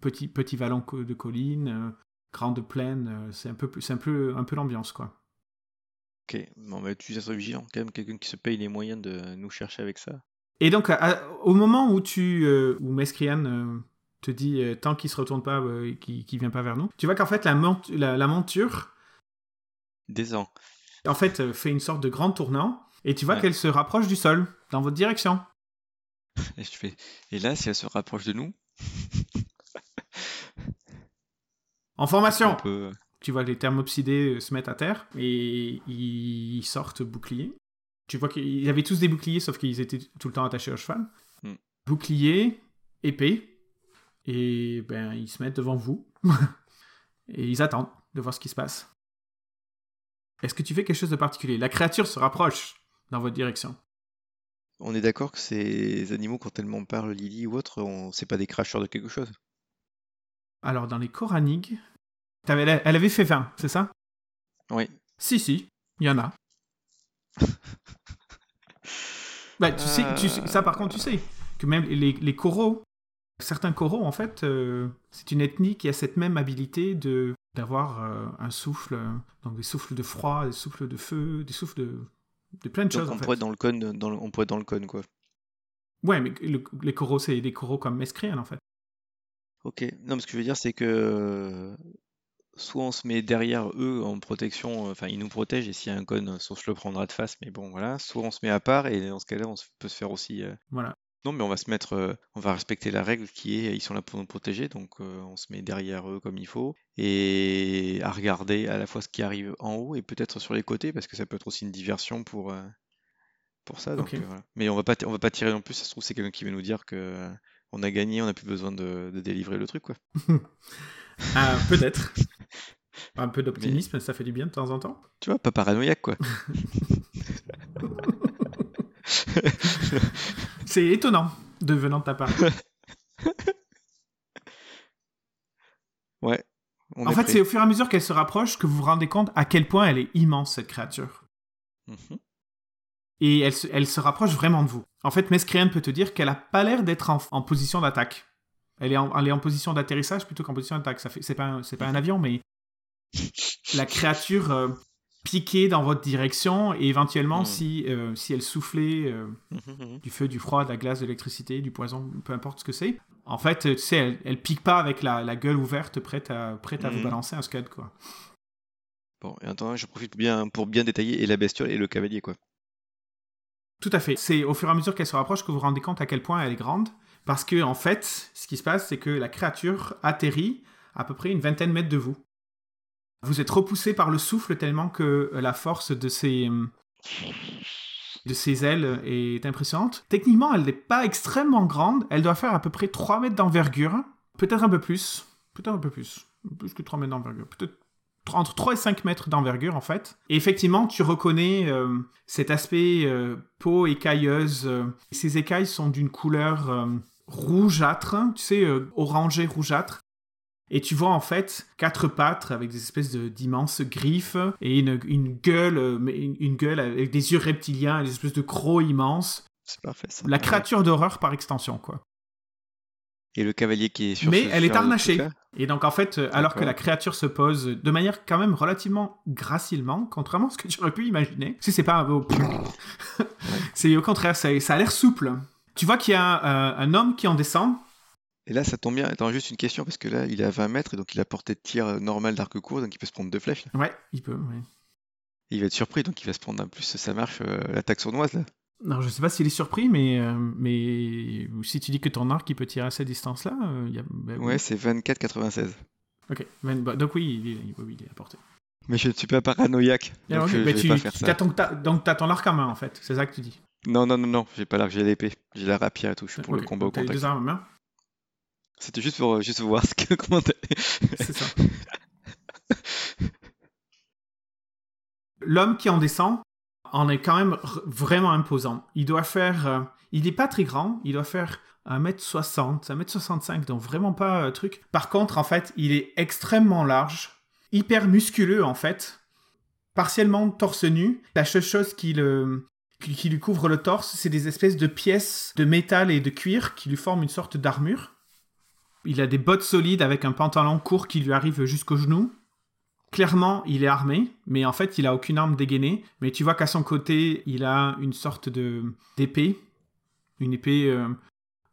petit, petit vallon de collines, euh, grande plaine. euh, c'est un peu, un peu, un peu l'ambiance, quoi.
Ok, bon bah tu être vigilant, quand même quelqu'un qui se paye les moyens de nous chercher avec ça.
Et donc, à- au moment où tu, euh, où Mescrian euh, te dit euh, tant qu'il se retourne pas, qu'il qu'il vient pas vers nous, tu vois qu'en fait la, mont- la, la monture,
Descends.
en fait, fait une sorte de grand tournant, et tu vois
Ouais.
qu'elle se rapproche du sol dans votre direction.
Et je fais. Et là, si elle se rapproche de nous,
En formation. Tu vois que les thermopsidés euh, se mettent à terre et ils sortent bouclier. Tu vois qu'ils avaient tous des boucliers, sauf qu'ils étaient tout le temps attachés au cheval.
Hmm.
Bouclier, épée, et ben ils se mettent devant vous et ils attendent de voir ce qui se passe. Est-ce que tu fais quelque chose de particulier? La créature se rapproche dans votre direction.
On est d'accord que ces animaux, quand elles m'en parlent, Lily ou autre, on... c'est pas des cracheurs de quelque chose.
Alors dans les t'avais- elle avait fait 20, c'est ça?
Oui.
Si, si, il y en a. bah, tu sais, tu sais- ça par contre, tu sais que même les, les coraux, certains coraux, en fait, euh, c'est une ethnie qui a cette même habilité de d'avoir euh, un souffle, euh, donc des souffles de froid, des souffles de feu, des souffles de, de plein de
Donc
choses.
on
en fait.
pourrait être dans le cône, dans le- on pourrait dans le cône quoi.
Ouais, mais le- les coraux, c'est des coraux comme Mescrian, en fait.
Ok. Non, mais ce que je veux dire, c'est que euh, soit on se met derrière eux en protection, euh, enfin ils nous protègent et s'il y a un cône, soit on se le prendra de face, mais bon voilà. Soit on se met à part et dans ce cas-là, on peut se faire aussi. euh,
Voilà.
Non, mais on va se mettre, euh, on va respecter la règle qui est, ils sont là pour nous protéger, donc euh, on se met derrière eux comme il faut et à regarder à la fois ce qui arrive en haut et peut-être sur les côtés parce que ça peut être aussi une diversion pour euh, pour ça. Donc euh, voilà. Mais on va pas, on va pas tirer non plus. Ça se trouve c'est quelqu'un qui va nous dire que euh, on a gagné, on n'a plus besoin de, de délivrer le truc quoi.
Ah, peut-être. Un peu d'optimisme, ça fait du bien de temps en temps.
Tu vois, pas paranoïaque quoi.
C'est étonnant de venant de ta part.
Ouais. On
en fait, c'est au fur et à mesure qu'elle se rapproche que vous vous rendez compte à quel point elle est immense, cette créature.
Mhm.
Et elle se, elle se rapproche vraiment de vous. En fait, Mescrian peut te dire qu'elle a pas l'air d'être en, en position d'attaque. Elle est en, elle est en position d'atterrissage plutôt qu'en position d'attaque. Ça fait, c'est pas, un- c'est pas un avion, mais la créature euh, piquait dans votre direction et éventuellement,
Mm.
si, euh, si elle soufflait euh, du feu, du froid, de la glace, de l'électricité, du poison, peu importe ce que c'est. En fait, tu sais, elle, elle pique pas avec la, la gueule ouverte, prête à, prête à vous
Mhm.
balancer un scud, quoi.
Bon, et attends, je profite bien pour bien détailler et la bestiole et le cavalier quoi.
Tout à fait. C'est au fur et à mesure qu'elle se rapproche que vous vous rendez compte à quel point elle est grande. Parce que, en fait, ce qui se passe, c'est que la créature atterrit à peu près une vingtaine de mètres de vous. Vous êtes repoussé par le souffle tellement que la force de ses, de ses ailes est impressionnante. Techniquement, elle n'est pas extrêmement grande. Elle doit faire à peu près 3 mètres d'envergure. Peut-être un peu plus. Peut-être un peu plus. Plus que 3 mètres d'envergure. Peut-être entre 3 et 5 mètres d'envergure en fait. Et effectivement, tu reconnais euh, cet aspect euh, peau écailleuse. Euh, ces écailles sont d'une couleur euh, rougeâtre, tu sais, euh, orangé rougeâtre. Et tu vois en fait quatre pattes avec des espèces de- d'immenses griffes et une, une gueule, euh, mais une, une gueule avec des yeux reptiliens et des espèces de crocs immenses.
C'est parfait ça.
La créature d'horreur par extension, quoi.
Et le cavalier qui est sur
Mais
ce-
elle est harnachée. Et donc en fait, euh, alors que la créature se pose de manière quand même relativement gracilement, contrairement à ce que tu aurais pu imaginer, si c'est pas un beau... c'est au contraire, ça, ça a l'air souple. Tu vois qu'il y a euh, un homme qui en descend.
Et là, ça tombe bien. Attends, juste une question, parce que là, il est à 20 mètres, et donc il a portée de tir euh, normale d'arc court, donc il peut se prendre deux flèches. là.
Ouais, il peut. ouais.
Et il va être surpris, donc il va se prendre en plus, ça marche, euh, l'attaque sournoise, là.
Non, je sais pas s'il est surpris, mais, euh, mais si tu dis que ton arc il peut tirer à cette distance-là, euh, il y a... bah oui.
Ouais, c'est 24,96.
Ok, Ben, bah, donc oui, il est, oui, il est à portée.
Mais je ne suis pas paranoïaque, donc
ok,
je, je vais
tu-
pas faire ça.
t'as ton- t'as- donc t'as ton arc en main en fait, c'est ça que tu dis.
Non, non, non, non, j'ai pas l'arc, j'ai l'épée. J'ai la rapière et tout, je suis pour le combat au
donc t'as les
contact.
deux armes en main,
C'était juste pour, euh, juste voir ce que, comment t'allais.
c'est ça. L'homme qui en descend en est quand même vraiment imposant. Il doit faire... euh, il n'est pas très grand, il doit faire 1m60, 1m65, donc vraiment pas euh, truc. Par contre, en fait, il est extrêmement large, hyper musculeux en fait, partiellement torse nu. La seule chose qui, le, qui, lui couvre le torse, c'est des espèces de pièces de métal et de cuir qui lui forment une sorte d'armure. Il a des bottes solides avec un pantalon court qui lui arrive jusqu'aux genoux. Clairement, il est armé, mais en fait, il a aucune arme dégainée. Mais tu vois qu'à son côté, il a une sorte de d'épée, une épée, euh,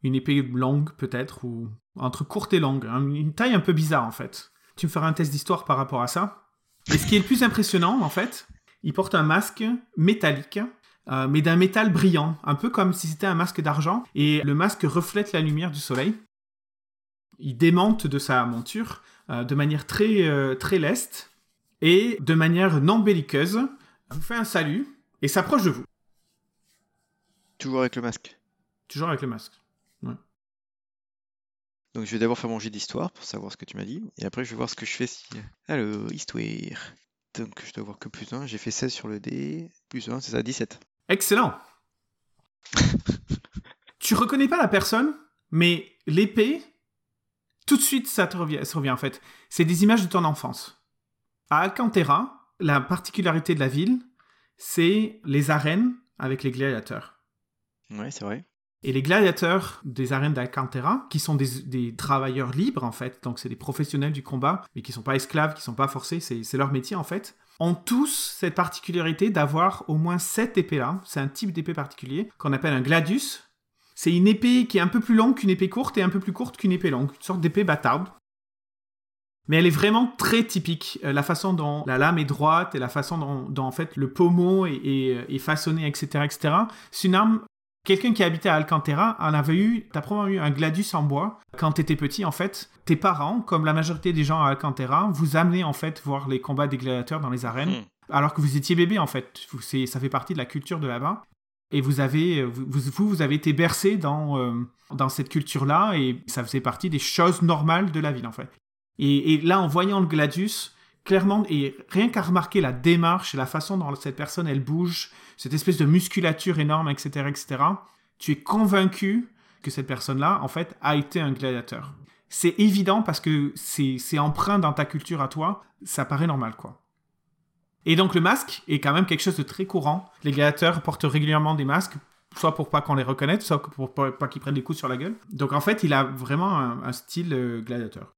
une épée longue peut-être ou entre courte et longue, hein, une taille un peu bizarre en fait. Tu me feras un test d'histoire par rapport à ça. Et ce qui est le plus impressionnant, en fait, il porte un masque métallique, euh, mais d'un métal brillant, un peu comme si c'était un masque d'argent, et le masque reflète la lumière du soleil. Il démonte de sa monture euh, de manière très, euh, très leste et de manière non belliqueuse. Vous fait un salut et s'approche de vous,
Toujours avec le masque.
toujours avec le masque.
Donc je vais d'abord faire mon jet d'histoire pour savoir ce que tu m'as dit, et après je vais voir ce que je fais si... Alors, histoire. Donc je dois avoir que plus 1, j'ai fait 16 sur le dé, plus 1, c'est ça, 17.
Excellent. tu reconnais pas la personne, mais l'épée, tout de suite, ça te revient, ça revient en fait. C'est des images de ton enfance. À Alcantara, la particularité de la ville, c'est les arènes avec les gladiateurs.
Ouais, c'est vrai.
Et les gladiateurs des arènes d'Alcantara, qui sont des, des travailleurs libres en fait, donc c'est des professionnels du combat, mais qui sont pas esclaves, qui sont pas forcés, c'est c'est leur métier en fait, ont tous cette particularité d'avoir au moins cette épée-là. C'est un type d'épée particulier qu'on appelle un gladius. C'est une épée qui est un peu plus longue qu'une épée courte et un peu plus courte qu'une épée longue, une sorte d'épée bâtarde. Mais elle est vraiment très typique. Euh, la façon dont la lame est droite et la façon dont, en fait le pommeau est, est- est façonné, etc., etc. C'est une arme Quelqu'un qui habitait à Alcantara en avait eu, t'as probablement eu un gladius en bois quand t'étais petit en fait. Tes parents, comme la majorité des gens à Alcantara, vous amenaient en fait voir les combats des gladiateurs dans les arènes,
Hmm.
alors que vous étiez bébé en fait. Ça fait partie de la culture de là-bas. Et vous avez, vous, vous, vous avez été bercé dans, euh, dans cette culture-là et ça faisait partie des choses normales de la ville en fait. Et, et là, en voyant le gladius, clairement, et rien qu'à remarquer la démarche et la façon dont cette personne elle bouge, cette espèce de musculature énorme, etc., etc., tu es convaincu que cette personne-là, en fait, a été un gladiateur. C'est évident parce que c'est empreint dans ta culture à toi, ça paraît normal, quoi. Et donc le masque est quand même quelque chose de très courant. Les gladiateurs portent régulièrement des masques, soit pour pas qu'on les reconnaisse, soit pour pas, qu'ils prennent des coups sur la gueule. Donc en fait, il a vraiment un, un style euh, gladiateur.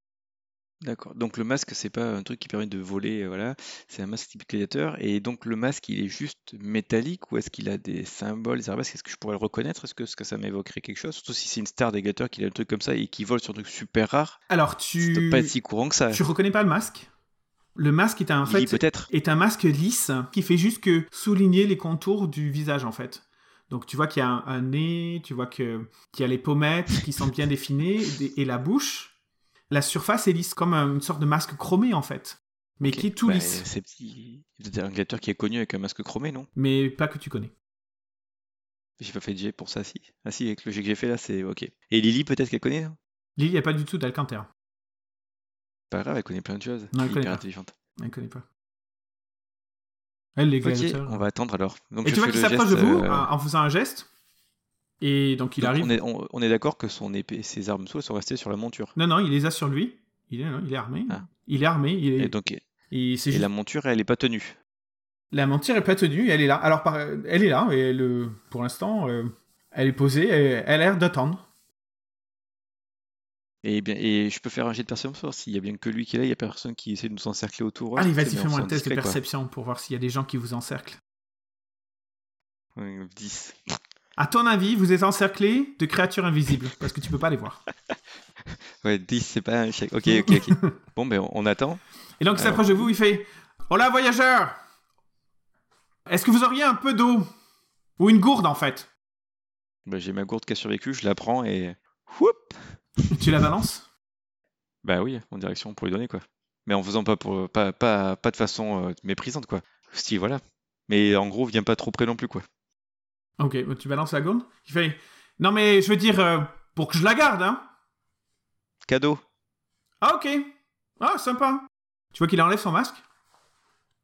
D'accord. Donc le masque, c'est pas un truc qui permet de voler, euh, voilà. C'est un masque type gladiateur. Et donc le masque, il est juste métallique ou est-ce qu'il a des symboles, des arabesques? Est-ce que je pourrais le reconnaître? Est-ce que, est-ce que ça m'évoquerait quelque chose? Surtout si c'est une star des gladiateurs qui a un truc comme ça et qui vole sur un truc super rare.
Alors
Ça
tu...
doit pas être si courant que ça.
Tu reconnais pas le masque? Le masque est un, en fait,
peut-être.
est un masque lisse qui fait juste que souligner les contours du visage en fait. Donc tu vois qu'il y a un, un nez, tu vois que- qu'il y a les pommettes qui sont bien définies et, et la bouche. La surface est lisse, comme une sorte de masque chromé en fait, mais qui est tout
Bah,
lisse,
C'est petit. Un gladiateur qui est connu avec un masque chromé, non?
Mais pas que tu connais.
J'ai pas fait de jet pour ça, si. Ah si, avec le jet que j'ai fait là, c'est ok. Et Lily, peut-être qu'elle connaît hein?
Lily, a pas du tout d'Alcanter.
Pas grave, elle connaît plein de choses.
Non, elle
elle est
connaît
hyper
pas.
intelligente.
Elle connaît pas. Elle, les gladiateurs.
on va attendre alors. Donc
Et
je
tu vois qu'il s'approche de vous
euh,
en faisant un geste. Et donc il
donc,
arrive.
On est, on, on est d'accord que son épée, ses armes sont restées sur la monture.
Non, non, il les a sur lui. Il est, il est armé.
Ah.
Il est armé. Il est...
Et donc, et la monture, elle est pas tenue.
La monture est pas tenue, elle est là. Alors, par- elle est là, et elle, euh, pour l'instant, euh, elle est posée, et elle a l'air d'attendre.
Et bien, et je peux faire un jet de perception s'il y a bien que lui qui est là, il y a personne qui essaie de nous encercler autour.
Allez, vas-y, fais-moi un test de
quoi.
perception pour voir s'il y a des gens qui vous encerclent.
Ouais, 10.
À ton avis, vous êtes encerclé de créatures invisibles, parce que tu peux pas les voir.
Ouais, 10, c'est pas un échec. Ok, ok, ok. bon, ben on, attend.
Et donc, il s'approche de vous, il fait Hola, voyageurs Est-ce que vous auriez un peu d'eau? Ou une gourde, en fait?
Ben, J'ai ma gourde qui a survécu, je la prends et. Whoop
Tu la balances?
Bah oui, en direction pour lui donner quoi. Mais en faisant pas pour pas pas, pas de façon euh, méprisante quoi. Si voilà. Mais en gros, viens pas trop près non plus quoi.
Ok, tu balances la gourde Il fait Non, mais je veux dire, euh, pour que je la garde, hein
Cadeau.
Ah, ok. Ah, sympa. Tu vois qu'il enlève son masque.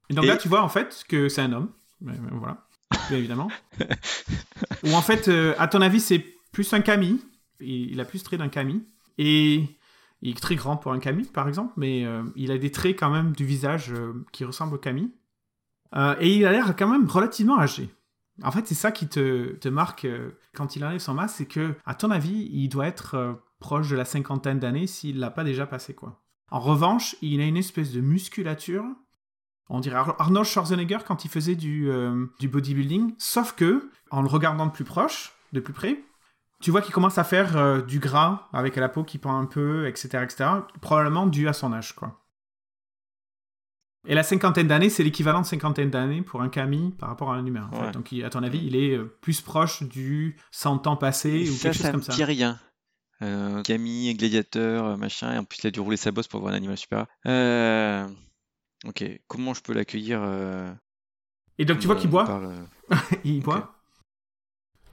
Et donc
Et-
là, tu vois en fait que c'est un homme. Mais, mais voilà, bien évidemment. Ou en fait, euh, à ton avis, c'est plus un kami. Il, il a plus ce trait d'un kami. Et il est très grand pour un kami, par exemple, mais euh, il a des traits quand même du visage qui ressemblent au. Euh, et il a l'air quand même relativement âgé. En fait, c'est ça qui te, marque euh, quand il enlève son masque, c'est que, à ton avis, il doit être euh, proche de la cinquantaine d'années s'il l'a pas déjà passé, quoi. En revanche, il a une espèce de musculature. On dirait Ar- Arnold Schwarzenegger quand il faisait du, euh, du bodybuilding. Sauf que, en le regardant de plus proche, de plus près, tu vois qu'il commence à faire du gras avec la peau qui pend un peu, etc., etc. Probablement dû à son âge, quoi. Et la cinquantaine d'années, c'est l'équivalent de cinquantaine d'années pour un Camille par rapport à un humain. en fait. Donc, à ton avis, il est euh, plus proche du 100 ans passé ou
ça,
quelque chose
ça
comme
me
ça.
dit rien. Euh, Camille, gladiateur, euh, machin, et en plus il a dû rouler sa bosse pour voir un animal super. Euh... Ok, comment je peux l'accueillir euh,
Et donc, tu vois qu'il boit?
parle,
il boit?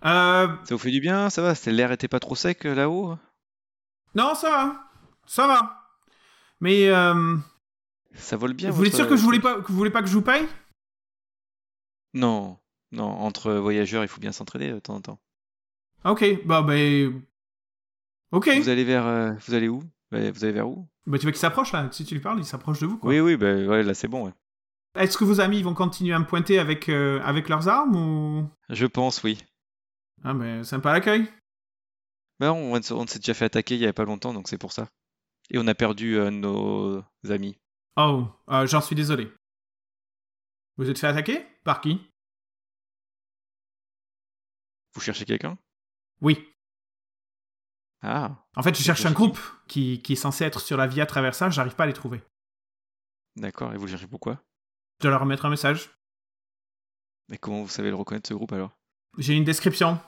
Euh,
Ça vous fait du bien, ça va? C'est- L'air était pas trop sec là-haut?
Non, ça va. Ça va. Mais euh,
Ça vole bien
vous êtes sûr que je voulais pas, que vous voulez pas que je vous paye?
Non, non, entre voyageurs, il faut bien s'entraider de temps en temps.
Ok, bah, ben. Ok.
Vous allez vers. euh, vous allez où? Bah, Vous allez vers où?
Bah, tu vois qu'il s'approche là. Si tu lui parles, il s'approche de vous. Quoi.
Oui, oui, bah, ouais, là c'est bon. ouais.
Est-ce que vos amis vont continuer à me pointer avec, euh, avec leurs armes ou?
Je pense, oui.
Ah, ben, sympa l'accueil.
Bah, on, on s'est déjà fait attaquer il y a pas longtemps, donc c'est pour ça. Et on a perdu euh, nos amis.
Oh, euh, j'en suis désolé. Vous êtes fait attaquer? Par qui?
Vous cherchez quelqu'un?
Oui.
Ah,
En fait, je cherche un groupe qui, qui est censé être sur la via traversage, j'arrive pas à les trouver.
d'accord. Et vous le cherchez pourquoi?
Je dois leur remettre un message.
Mais comment vous savez le reconnaître ce groupe alors?
J'ai une description.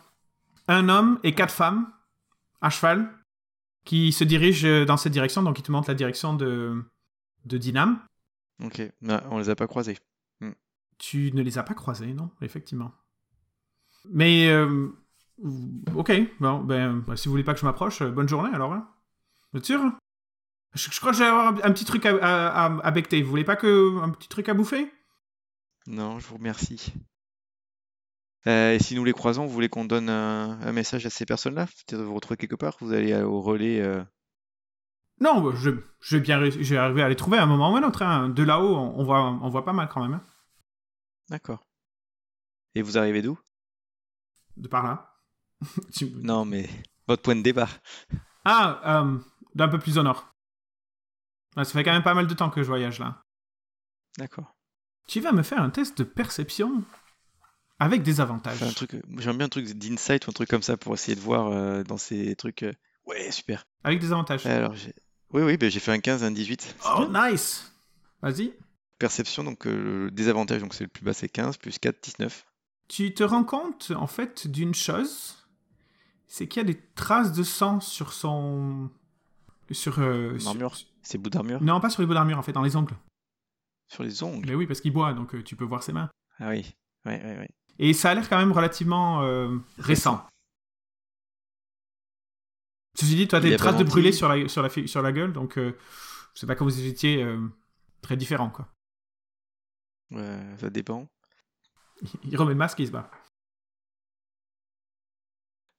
Un homme et quatre femmes à cheval qui se dirigent dans cette direction, donc ils te montrent la direction de, de Dinam.
Ok, non, on les a pas croisés.
Tu ne les as pas croisés, non Effectivement. Mais, euh, ok, bon, ben, bah, si vous voulez pas que je m'approche, euh, bonne journée alors. Hein vous êtes sûr je, je crois que j'ai avoir un, un petit truc à, à, à- à becter. Vous voulez pas que un petit truc à bouffer?
Non, je vous remercie. Euh, et si nous les croisons, vous voulez qu'on donne un, un message à ces personnes-là? Peut-être vous retrouver quelque part Vous allez au relais euh,
Non, bah, je, je vais bien je vais arriver à les trouver à un moment ou à un autre. hein. De là-haut, on, on voit, on voit pas mal quand même. hein.
D'accord. Et vous arrivez d'où?
De par là. Tu-
Non, mais votre point de départ.
Ah, euh, d'un peu plus au nord. Ouais, ça fait quand même pas mal de temps que je voyage là.
D'accord.
Tu vas me faire un test de perception avec des avantages.
Enfin, un truc, euh, j'aime bien un truc d'insight ou un truc comme ça pour essayer de voir euh, dans ces trucs. euh, Ouais, super.
Avec des avantages.
Alors, j'ai... Oui, oui, ben, j'ai fait un 15, un 18. C'est
oh,
bien.
nice Vas-y.
Perception, donc euh, le désavantage, donc c'est le plus bas, c'est 15, plus 4, 19.
Tu te rends compte, en fait, d'une chose, c'est qu'il y a des traces de sang sur son... Sur... euh, sur-
Armure C'est bout d'armure
Non, pas sur les bouts d'armure, en fait, dans les ongles.
Sur les ongles
Mais oui, parce qu'il boit, donc euh, tu peux voir ses mains.
Ah oui. Ouais, ouais, ouais.
Et ça a l'air quand même relativement euh, récent. Ceci dit, toi, t'as des traces de brûlé sur la, sur la, sur la gueule, donc euh, c'est pas comme vous étiez euh, très différents, quoi.
Ouais, ça dépend.
Il remet le masque il se bat.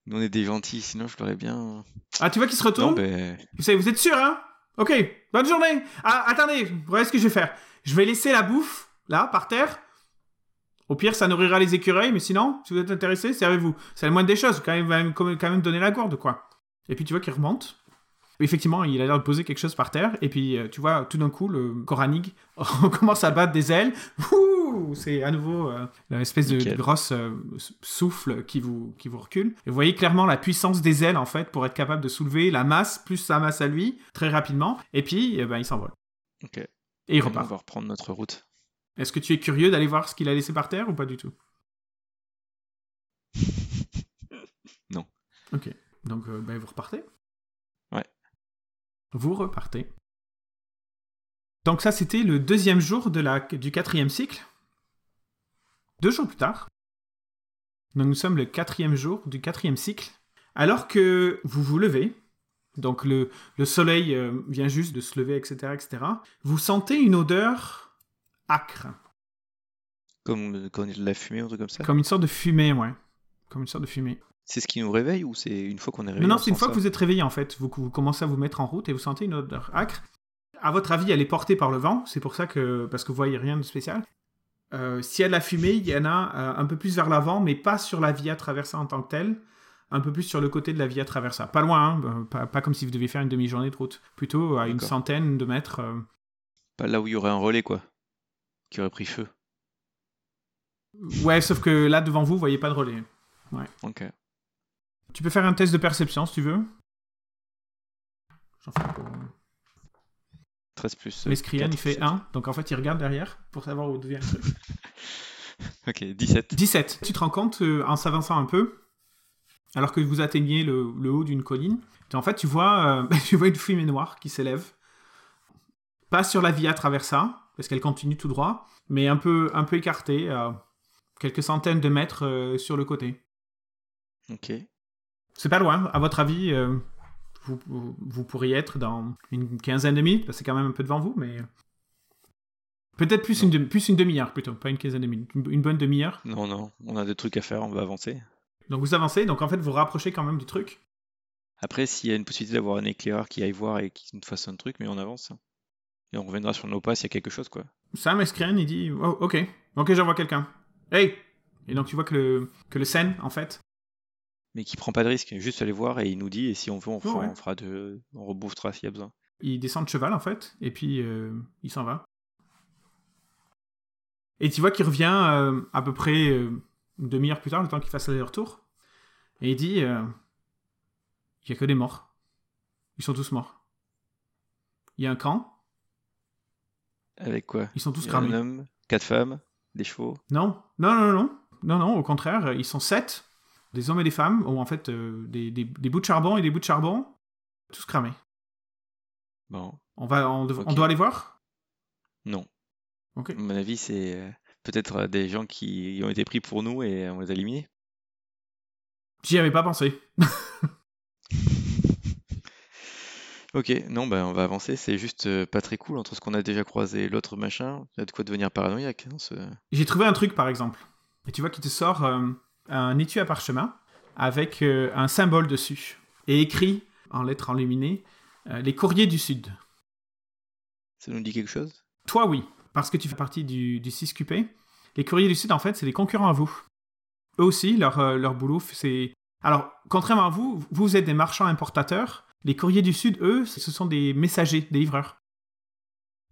Nous, on est des gentils, sinon je l'aurais bien.
Ah, tu vois qu'il se
Non,
retourne
ben.
Vous savez, vous êtes sûr, hein? Ok, bonne journée Ah, attendez, voyez ce que je vais faire Je vais laisser la bouffe, là, par terre. Au pire, ça nourrira les écureuils, mais sinon, si vous êtes intéressé, servez-vous. C'est la moindre des choses, quand même- quand même donner la gourde, quoi. Et puis tu vois qu'il remonte. Effectivement, il a l'air de poser quelque chose par terre, et puis euh, tu vois, tout d'un coup, le Koranig commence à battre des ailes. C'est à nouveau euh, une espèce de, grosse euh, souffle qui vous, qui vous recule. Et vous voyez clairement la puissance des ailes, en fait, pour être capable de soulever la masse, plus sa masse à lui, très rapidement. Et puis, eh ben, il s'envole.
Ok.
Et il
Et nous, on
repart.
va reprendre notre route.
Est-ce que tu es curieux d'aller voir ce qu'il a laissé par terre ou pas du tout?
Non.
Ok. Donc, euh, ben, vous repartez
Ouais.
Vous repartez. Donc ça, c'était le deuxième jour de la, du quatrième cycle. Deux jours plus tard. Donc nous sommes le quatrième jour du quatrième cycle. Alors que vous vous levez, donc le, le soleil euh, vient juste de se lever, etc., etc., vous sentez une odeur âcre.
Comme on est de la fumée ou un truc comme ça?
Comme une sorte de fumée, ouais. Comme une sorte de fumée.
C'est ce qui nous réveille ou c'est une fois qu'on est réveillé
Non, non,
on
c'est une fois
ça
que vous êtes réveillé, en fait. Vous, vous commencez à vous mettre en route et vous sentez une odeur âcre. À votre avis, elle est portée par le vent. C'est pour ça que... Parce que vous voyez rien de spécial. Euh, S'il y a de la fumée, il y en a euh, un peu plus vers l'avant, mais pas sur la Via Traversa en tant que telle. Un peu plus sur le côté de la Via Traversa. Pas loin, hein, euh, pas, pas comme si vous deviez faire une demi-journée de route. Plutôt à une centaine de mètres. euh.
Pas là où il y aurait un relais, quoi. Qui aurait pris feu.
Ouais, sauf que là, devant vous, vous voyez pas de relais.
Ok.
Tu peux faire un test de perception, si tu veux. J'en fais un peu.
13 plus.
L'escrian, il
4,
fait
17.
1, donc en fait il regarde derrière pour savoir où devient le truc.
Ok, 17.
17. Tu te rends compte euh, en s'avançant un peu, alors que vous atteignez le, le haut d'une colline, en fait tu vois, euh, tu vois une fumée noire qui s'élève. Pas sur la Via Traversa, parce qu'elle continue tout droit, mais un peu, un peu écartée, à quelques centaines de mètres euh, sur le côté.
Ok.
C'est pas loin, à votre avis, euh, vous, pourriez être dans une quinzaine de minutes, parce que c'est quand même un peu devant vous, mais. Peut-être plus, une, plus une demi-heure plutôt, pas une quinzaine de minutes, une, une bonne demi-heure.
Non, non, on a des trucs à faire, on va avancer.
Donc vous avancez, donc en fait vous rapprochez quand même du truc.
Après, s'il y a une possibilité d'avoir un éclaireur qui aille voir et qui nous fasse un truc, mais on avance. Et on reviendra sur nos pas s'il y a quelque chose, quoi.
Sam Escrien, il dit oh, Ok, ok, j'envoie quelqu'un. Hey Et donc tu vois que le, que le Sen, en fait,
Mais qui prend pas de risque, juste aller voir et il nous dit, et si on veut, on fera,
ouais.
on fera de. On rebouffera s'il y a besoin.
il descend de cheval en fait, et puis euh, il s'en va. Et tu vois qu'il revient euh, à peu près euh, une demi-heure plus tard, le temps qu'il fasse aller-retour. Et il dit euh, Il y a que des morts. Ils sont tous morts. Il y a un camp,
Avec quoi?
Ils sont tous
a un
cramés.
homme, quatre femmes, des chevaux.
Non, non, non, non, non, non, au contraire, ils sont sept, des hommes et des femmes, ou en fait euh, des, des- des bouts de charbon et des bouts de charbon, tous cramés.
Bon,
On, va, on, dev- on
Ok.
doit aller voir?
Non.
Ok.
À mon avis, c'est euh, peut-être euh, des gens qui ont été pris pour nous et on les a éliminés.
J'y avais pas pensé.
Ok, non, bah on va avancer. C'est juste pas très cool entre ce qu'on a déjà croisé et l'autre machin. Il y a de quoi devenir paranoïaque. ce-
J'ai trouvé un truc par exemple. Et tu vois qu'il te sort euh, un étui à parchemin avec euh, un symbole dessus. Et écrit en lettres enluminées euh, les courriers du Sud.
Ça nous dit quelque chose?
Toi, oui, parce que tu fais partie du, du 6QP. Les courriers du Sud, en fait, c'est des concurrents à vous. Eux aussi, leur, euh, leur boulot, c'est. Alors, contrairement à vous, vous êtes des marchands importateurs. Les courriers du Sud, eux, ce sont des messagers, des livreurs.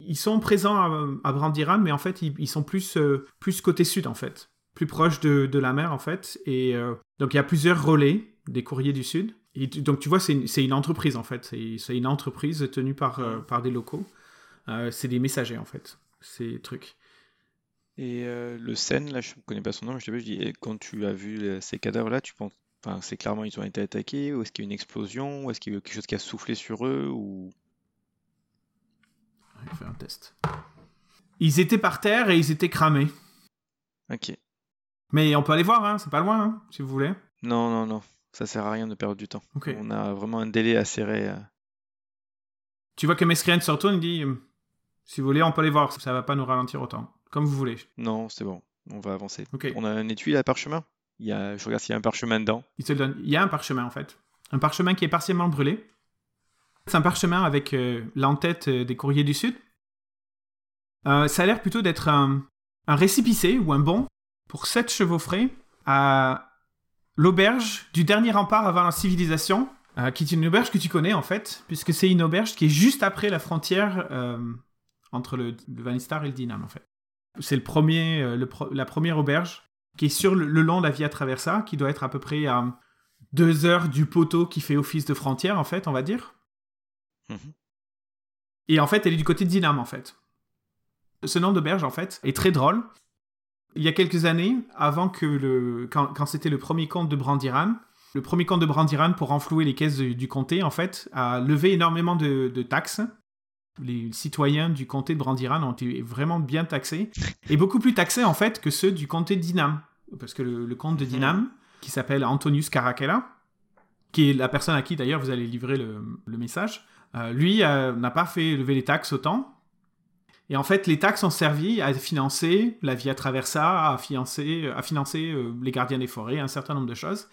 Ils sont présents à, à Brandiran, mais en fait, ils, ils sont plus, euh, plus côté sud, en fait. Plus proche de, de la mer, en fait. Et euh, donc, il y a plusieurs relais des courriers du Sud. Et donc, tu vois, c'est une, une entreprise, en fait. C'est une entreprise tenue par, euh, par des locaux. Euh, c'est des messagers, en fait. Ces trucs.
Et le Sen, là, je ne connais pas son nom, mais je te dis, et quand tu as vu ces cadavres-là, tu penses, enfin, c'est clairement ils ont été attaqués, ou est-ce qu'il y a eu une explosion, ou est-ce qu'il y a eu quelque chose qui a soufflé sur eux, ou...
Il fait un test. Ils étaient par terre et ils étaient cramés.
Ok.
Mais on peut aller voir, hein, c'est pas loin, hein, si vous voulez.
Non, non, non, ça sert à rien de perdre du temps. On a vraiment un délai à serrer. euh.
Tu vois que Mescrien se retourne et dit euh, Si vous voulez, on peut aller voir, ça va pas nous ralentir autant. Comme vous voulez.
Non, c'est bon, on va avancer. On a un étui à parchemin? Il y a... Je regarde s'il y a un parchemin dedans.
Il te le donne. Il y a un parchemin en fait. Un parchemin qui est partiellement brûlé. C'est un parchemin avec euh, l'entête des courriers du Sud. Euh, ça a l'air plutôt d'être un, un récipicé ou un bon pour sept chevaux frais à l'auberge du dernier rempart avant la civilisation, euh, qui est une auberge que tu connais en fait, puisque c'est une auberge qui est juste après la frontière euh, entre le, le Vanistar et le Dinam en fait. C'est le premier, euh, le pro- la première auberge qui est sur le, le long de la Via Traversa, qui doit être à peu près à deux heures du poteau qui fait office de frontière en fait, on va dire.
Mhm.
Et en fait, elle est du côté de Dinam en fait. Ce nom d'auberge en fait est très drôle. Il y a quelques années, avant que le, quand, c'était le premier comte de Brandiran, le premier comte de Brandiran pour renflouer les caisses du, comté en fait a levé énormément de, taxes. Les citoyens du comté de Brandiran ont été vraiment bien taxés et beaucoup plus taxés en fait que ceux du comté de Dinam, parce que le, comte de Dinam, qui s'appelle Antonius Caracalla, qui est la personne à qui d'ailleurs vous allez livrer le, le message, euh, lui euh, n'a pas fait lever les taxes autant. Et en fait, les taxes ont servi à financer la Via Traversa, à financer, à financer euh, les gardiens des forêts, un certain nombre de choses.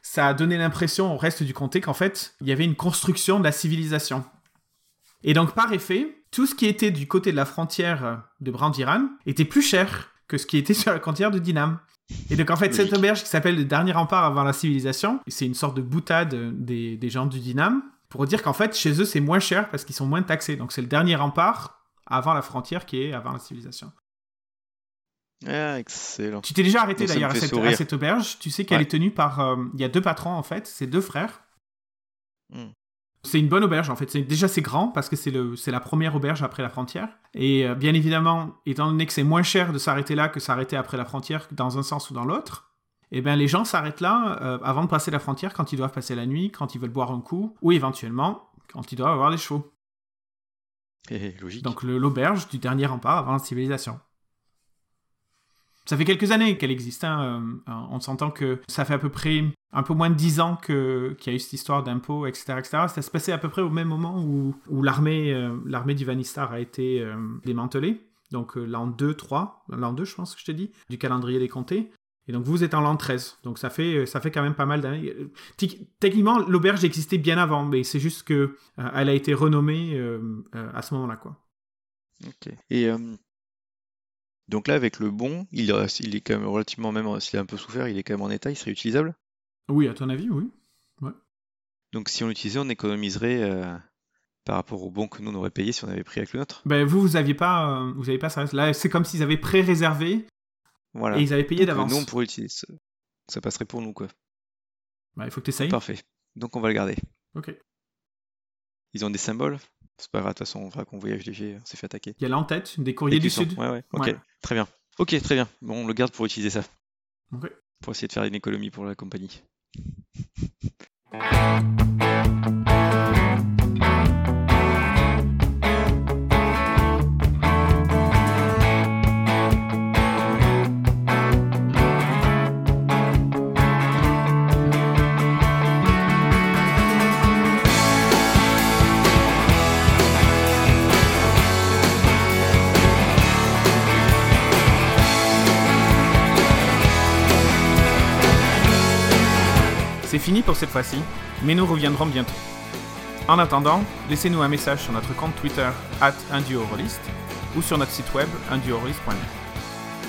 Ça a donné l'impression au reste du comté qu'en fait, il y avait une construction de la civilisation. Et donc, par effet, tout ce qui était du côté de la frontière de Brandiran était plus cher que ce qui était sur la frontière de Dinam. Et donc, en fait, cette auberge qui s'appelle le dernier rempart avant la civilisation, c'est une sorte de boutade des, des gens du Dinam pour dire qu'en fait, chez eux, c'est moins cher parce qu'ils sont moins taxés. Donc, c'est le dernier rempart avant la frontière qui est avant la civilisation.
Ah, excellent.
Tu t'es déjà arrêté
Donc,
d'ailleurs à cette,
sourire.
à cette auberge. Tu sais qu'elle
Ouais.
est tenue par. euh, Il y a deux patrons en fait, c'est deux frères.
Hmm.
C'est une bonne auberge en fait. C'est- Déjà c'est grand parce que c'est le c'est la première auberge après la frontière. Et euh, bien évidemment, étant donné que c'est moins cher de s'arrêter là que s'arrêter après la frontière dans un sens ou dans l'autre, eh bien les gens s'arrêtent là euh, avant de passer la frontière quand ils doivent passer la nuit, quand ils veulent boire un coup, ou éventuellement quand ils doivent avoir des chevaux.
Eh, logique.
Donc l'auberge du dernier rempart avant la civilisation. Ça fait quelques années qu'elle existe. hein, euh, On s'entend que ça fait à peu près un peu moins de dix ans qu'il y a eu cette histoire d'impôts, etc., etc. Ça se passait à peu près au même moment où, où l'armée euh, l'armée du Vanistar a été euh, démantelée. Donc euh, l'an 2, 3, l'an 2 je pense que je t'ai dit, du calendrier des comtés. Et donc vous êtes en l'an 13. Donc ça fait, ça fait quand même pas mal d'années. Euh, Techniquement, l'auberge existait bien avant, mais c'est juste que euh, elle a été renommée euh, euh, à ce moment-là, quoi.
Ok. Et euh, donc là, avec le bon, il, est quand même relativement, même s'il a un peu souffert, il est quand même en état, il serait utilisable?
Oui, à ton avis, oui.
Donc si on l'utilisait, on économiserait euh, par rapport au bon que nous on aurait payé si on avait pris avec le nôtre?
Ben, vous, vous aviez pas, euh, vous avez pas ça. Là, c'est comme s'ils avaient pré-réservé
Voilà.
et ils avaient payé
euh,
d'avance.
nous, on pourrait l'utiliser. Ça, ça passerait pour nous, quoi.
Ben, il faut que tu essayes.
Parfait. Donc on va le garder.
Ok.
Ils ont des symboles C'est pas grave, de toute façon, on fera qu'on voyage léger, on s'est fait attaquer.
Il y a l'en-tête des courriers
Et
du. Sud.
Ouais, ouais. Ok,
Ouais.
très bien. Ok, très bien. Bon, on le garde pour utiliser ça.
Ok.
Pour essayer de faire une économie pour la compagnie.
Fini pour cette fois-ci, mais nous reviendrons bientôt. En attendant, laissez-nous un message sur notre compte Twitter @unduorolist ou sur notre site web unduorolist.net.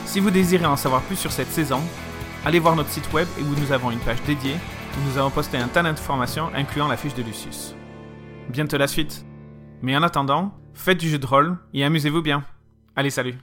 Si vous désirez en savoir plus sur cette saison, allez voir notre site web et où nous avons une page dédiée où nous avons posté un tas d'informations incluant la fiche de Lucius. Bientôt la suite. Mais en attendant, faites du jeu de rôle et amusez-vous bien. Allez, salut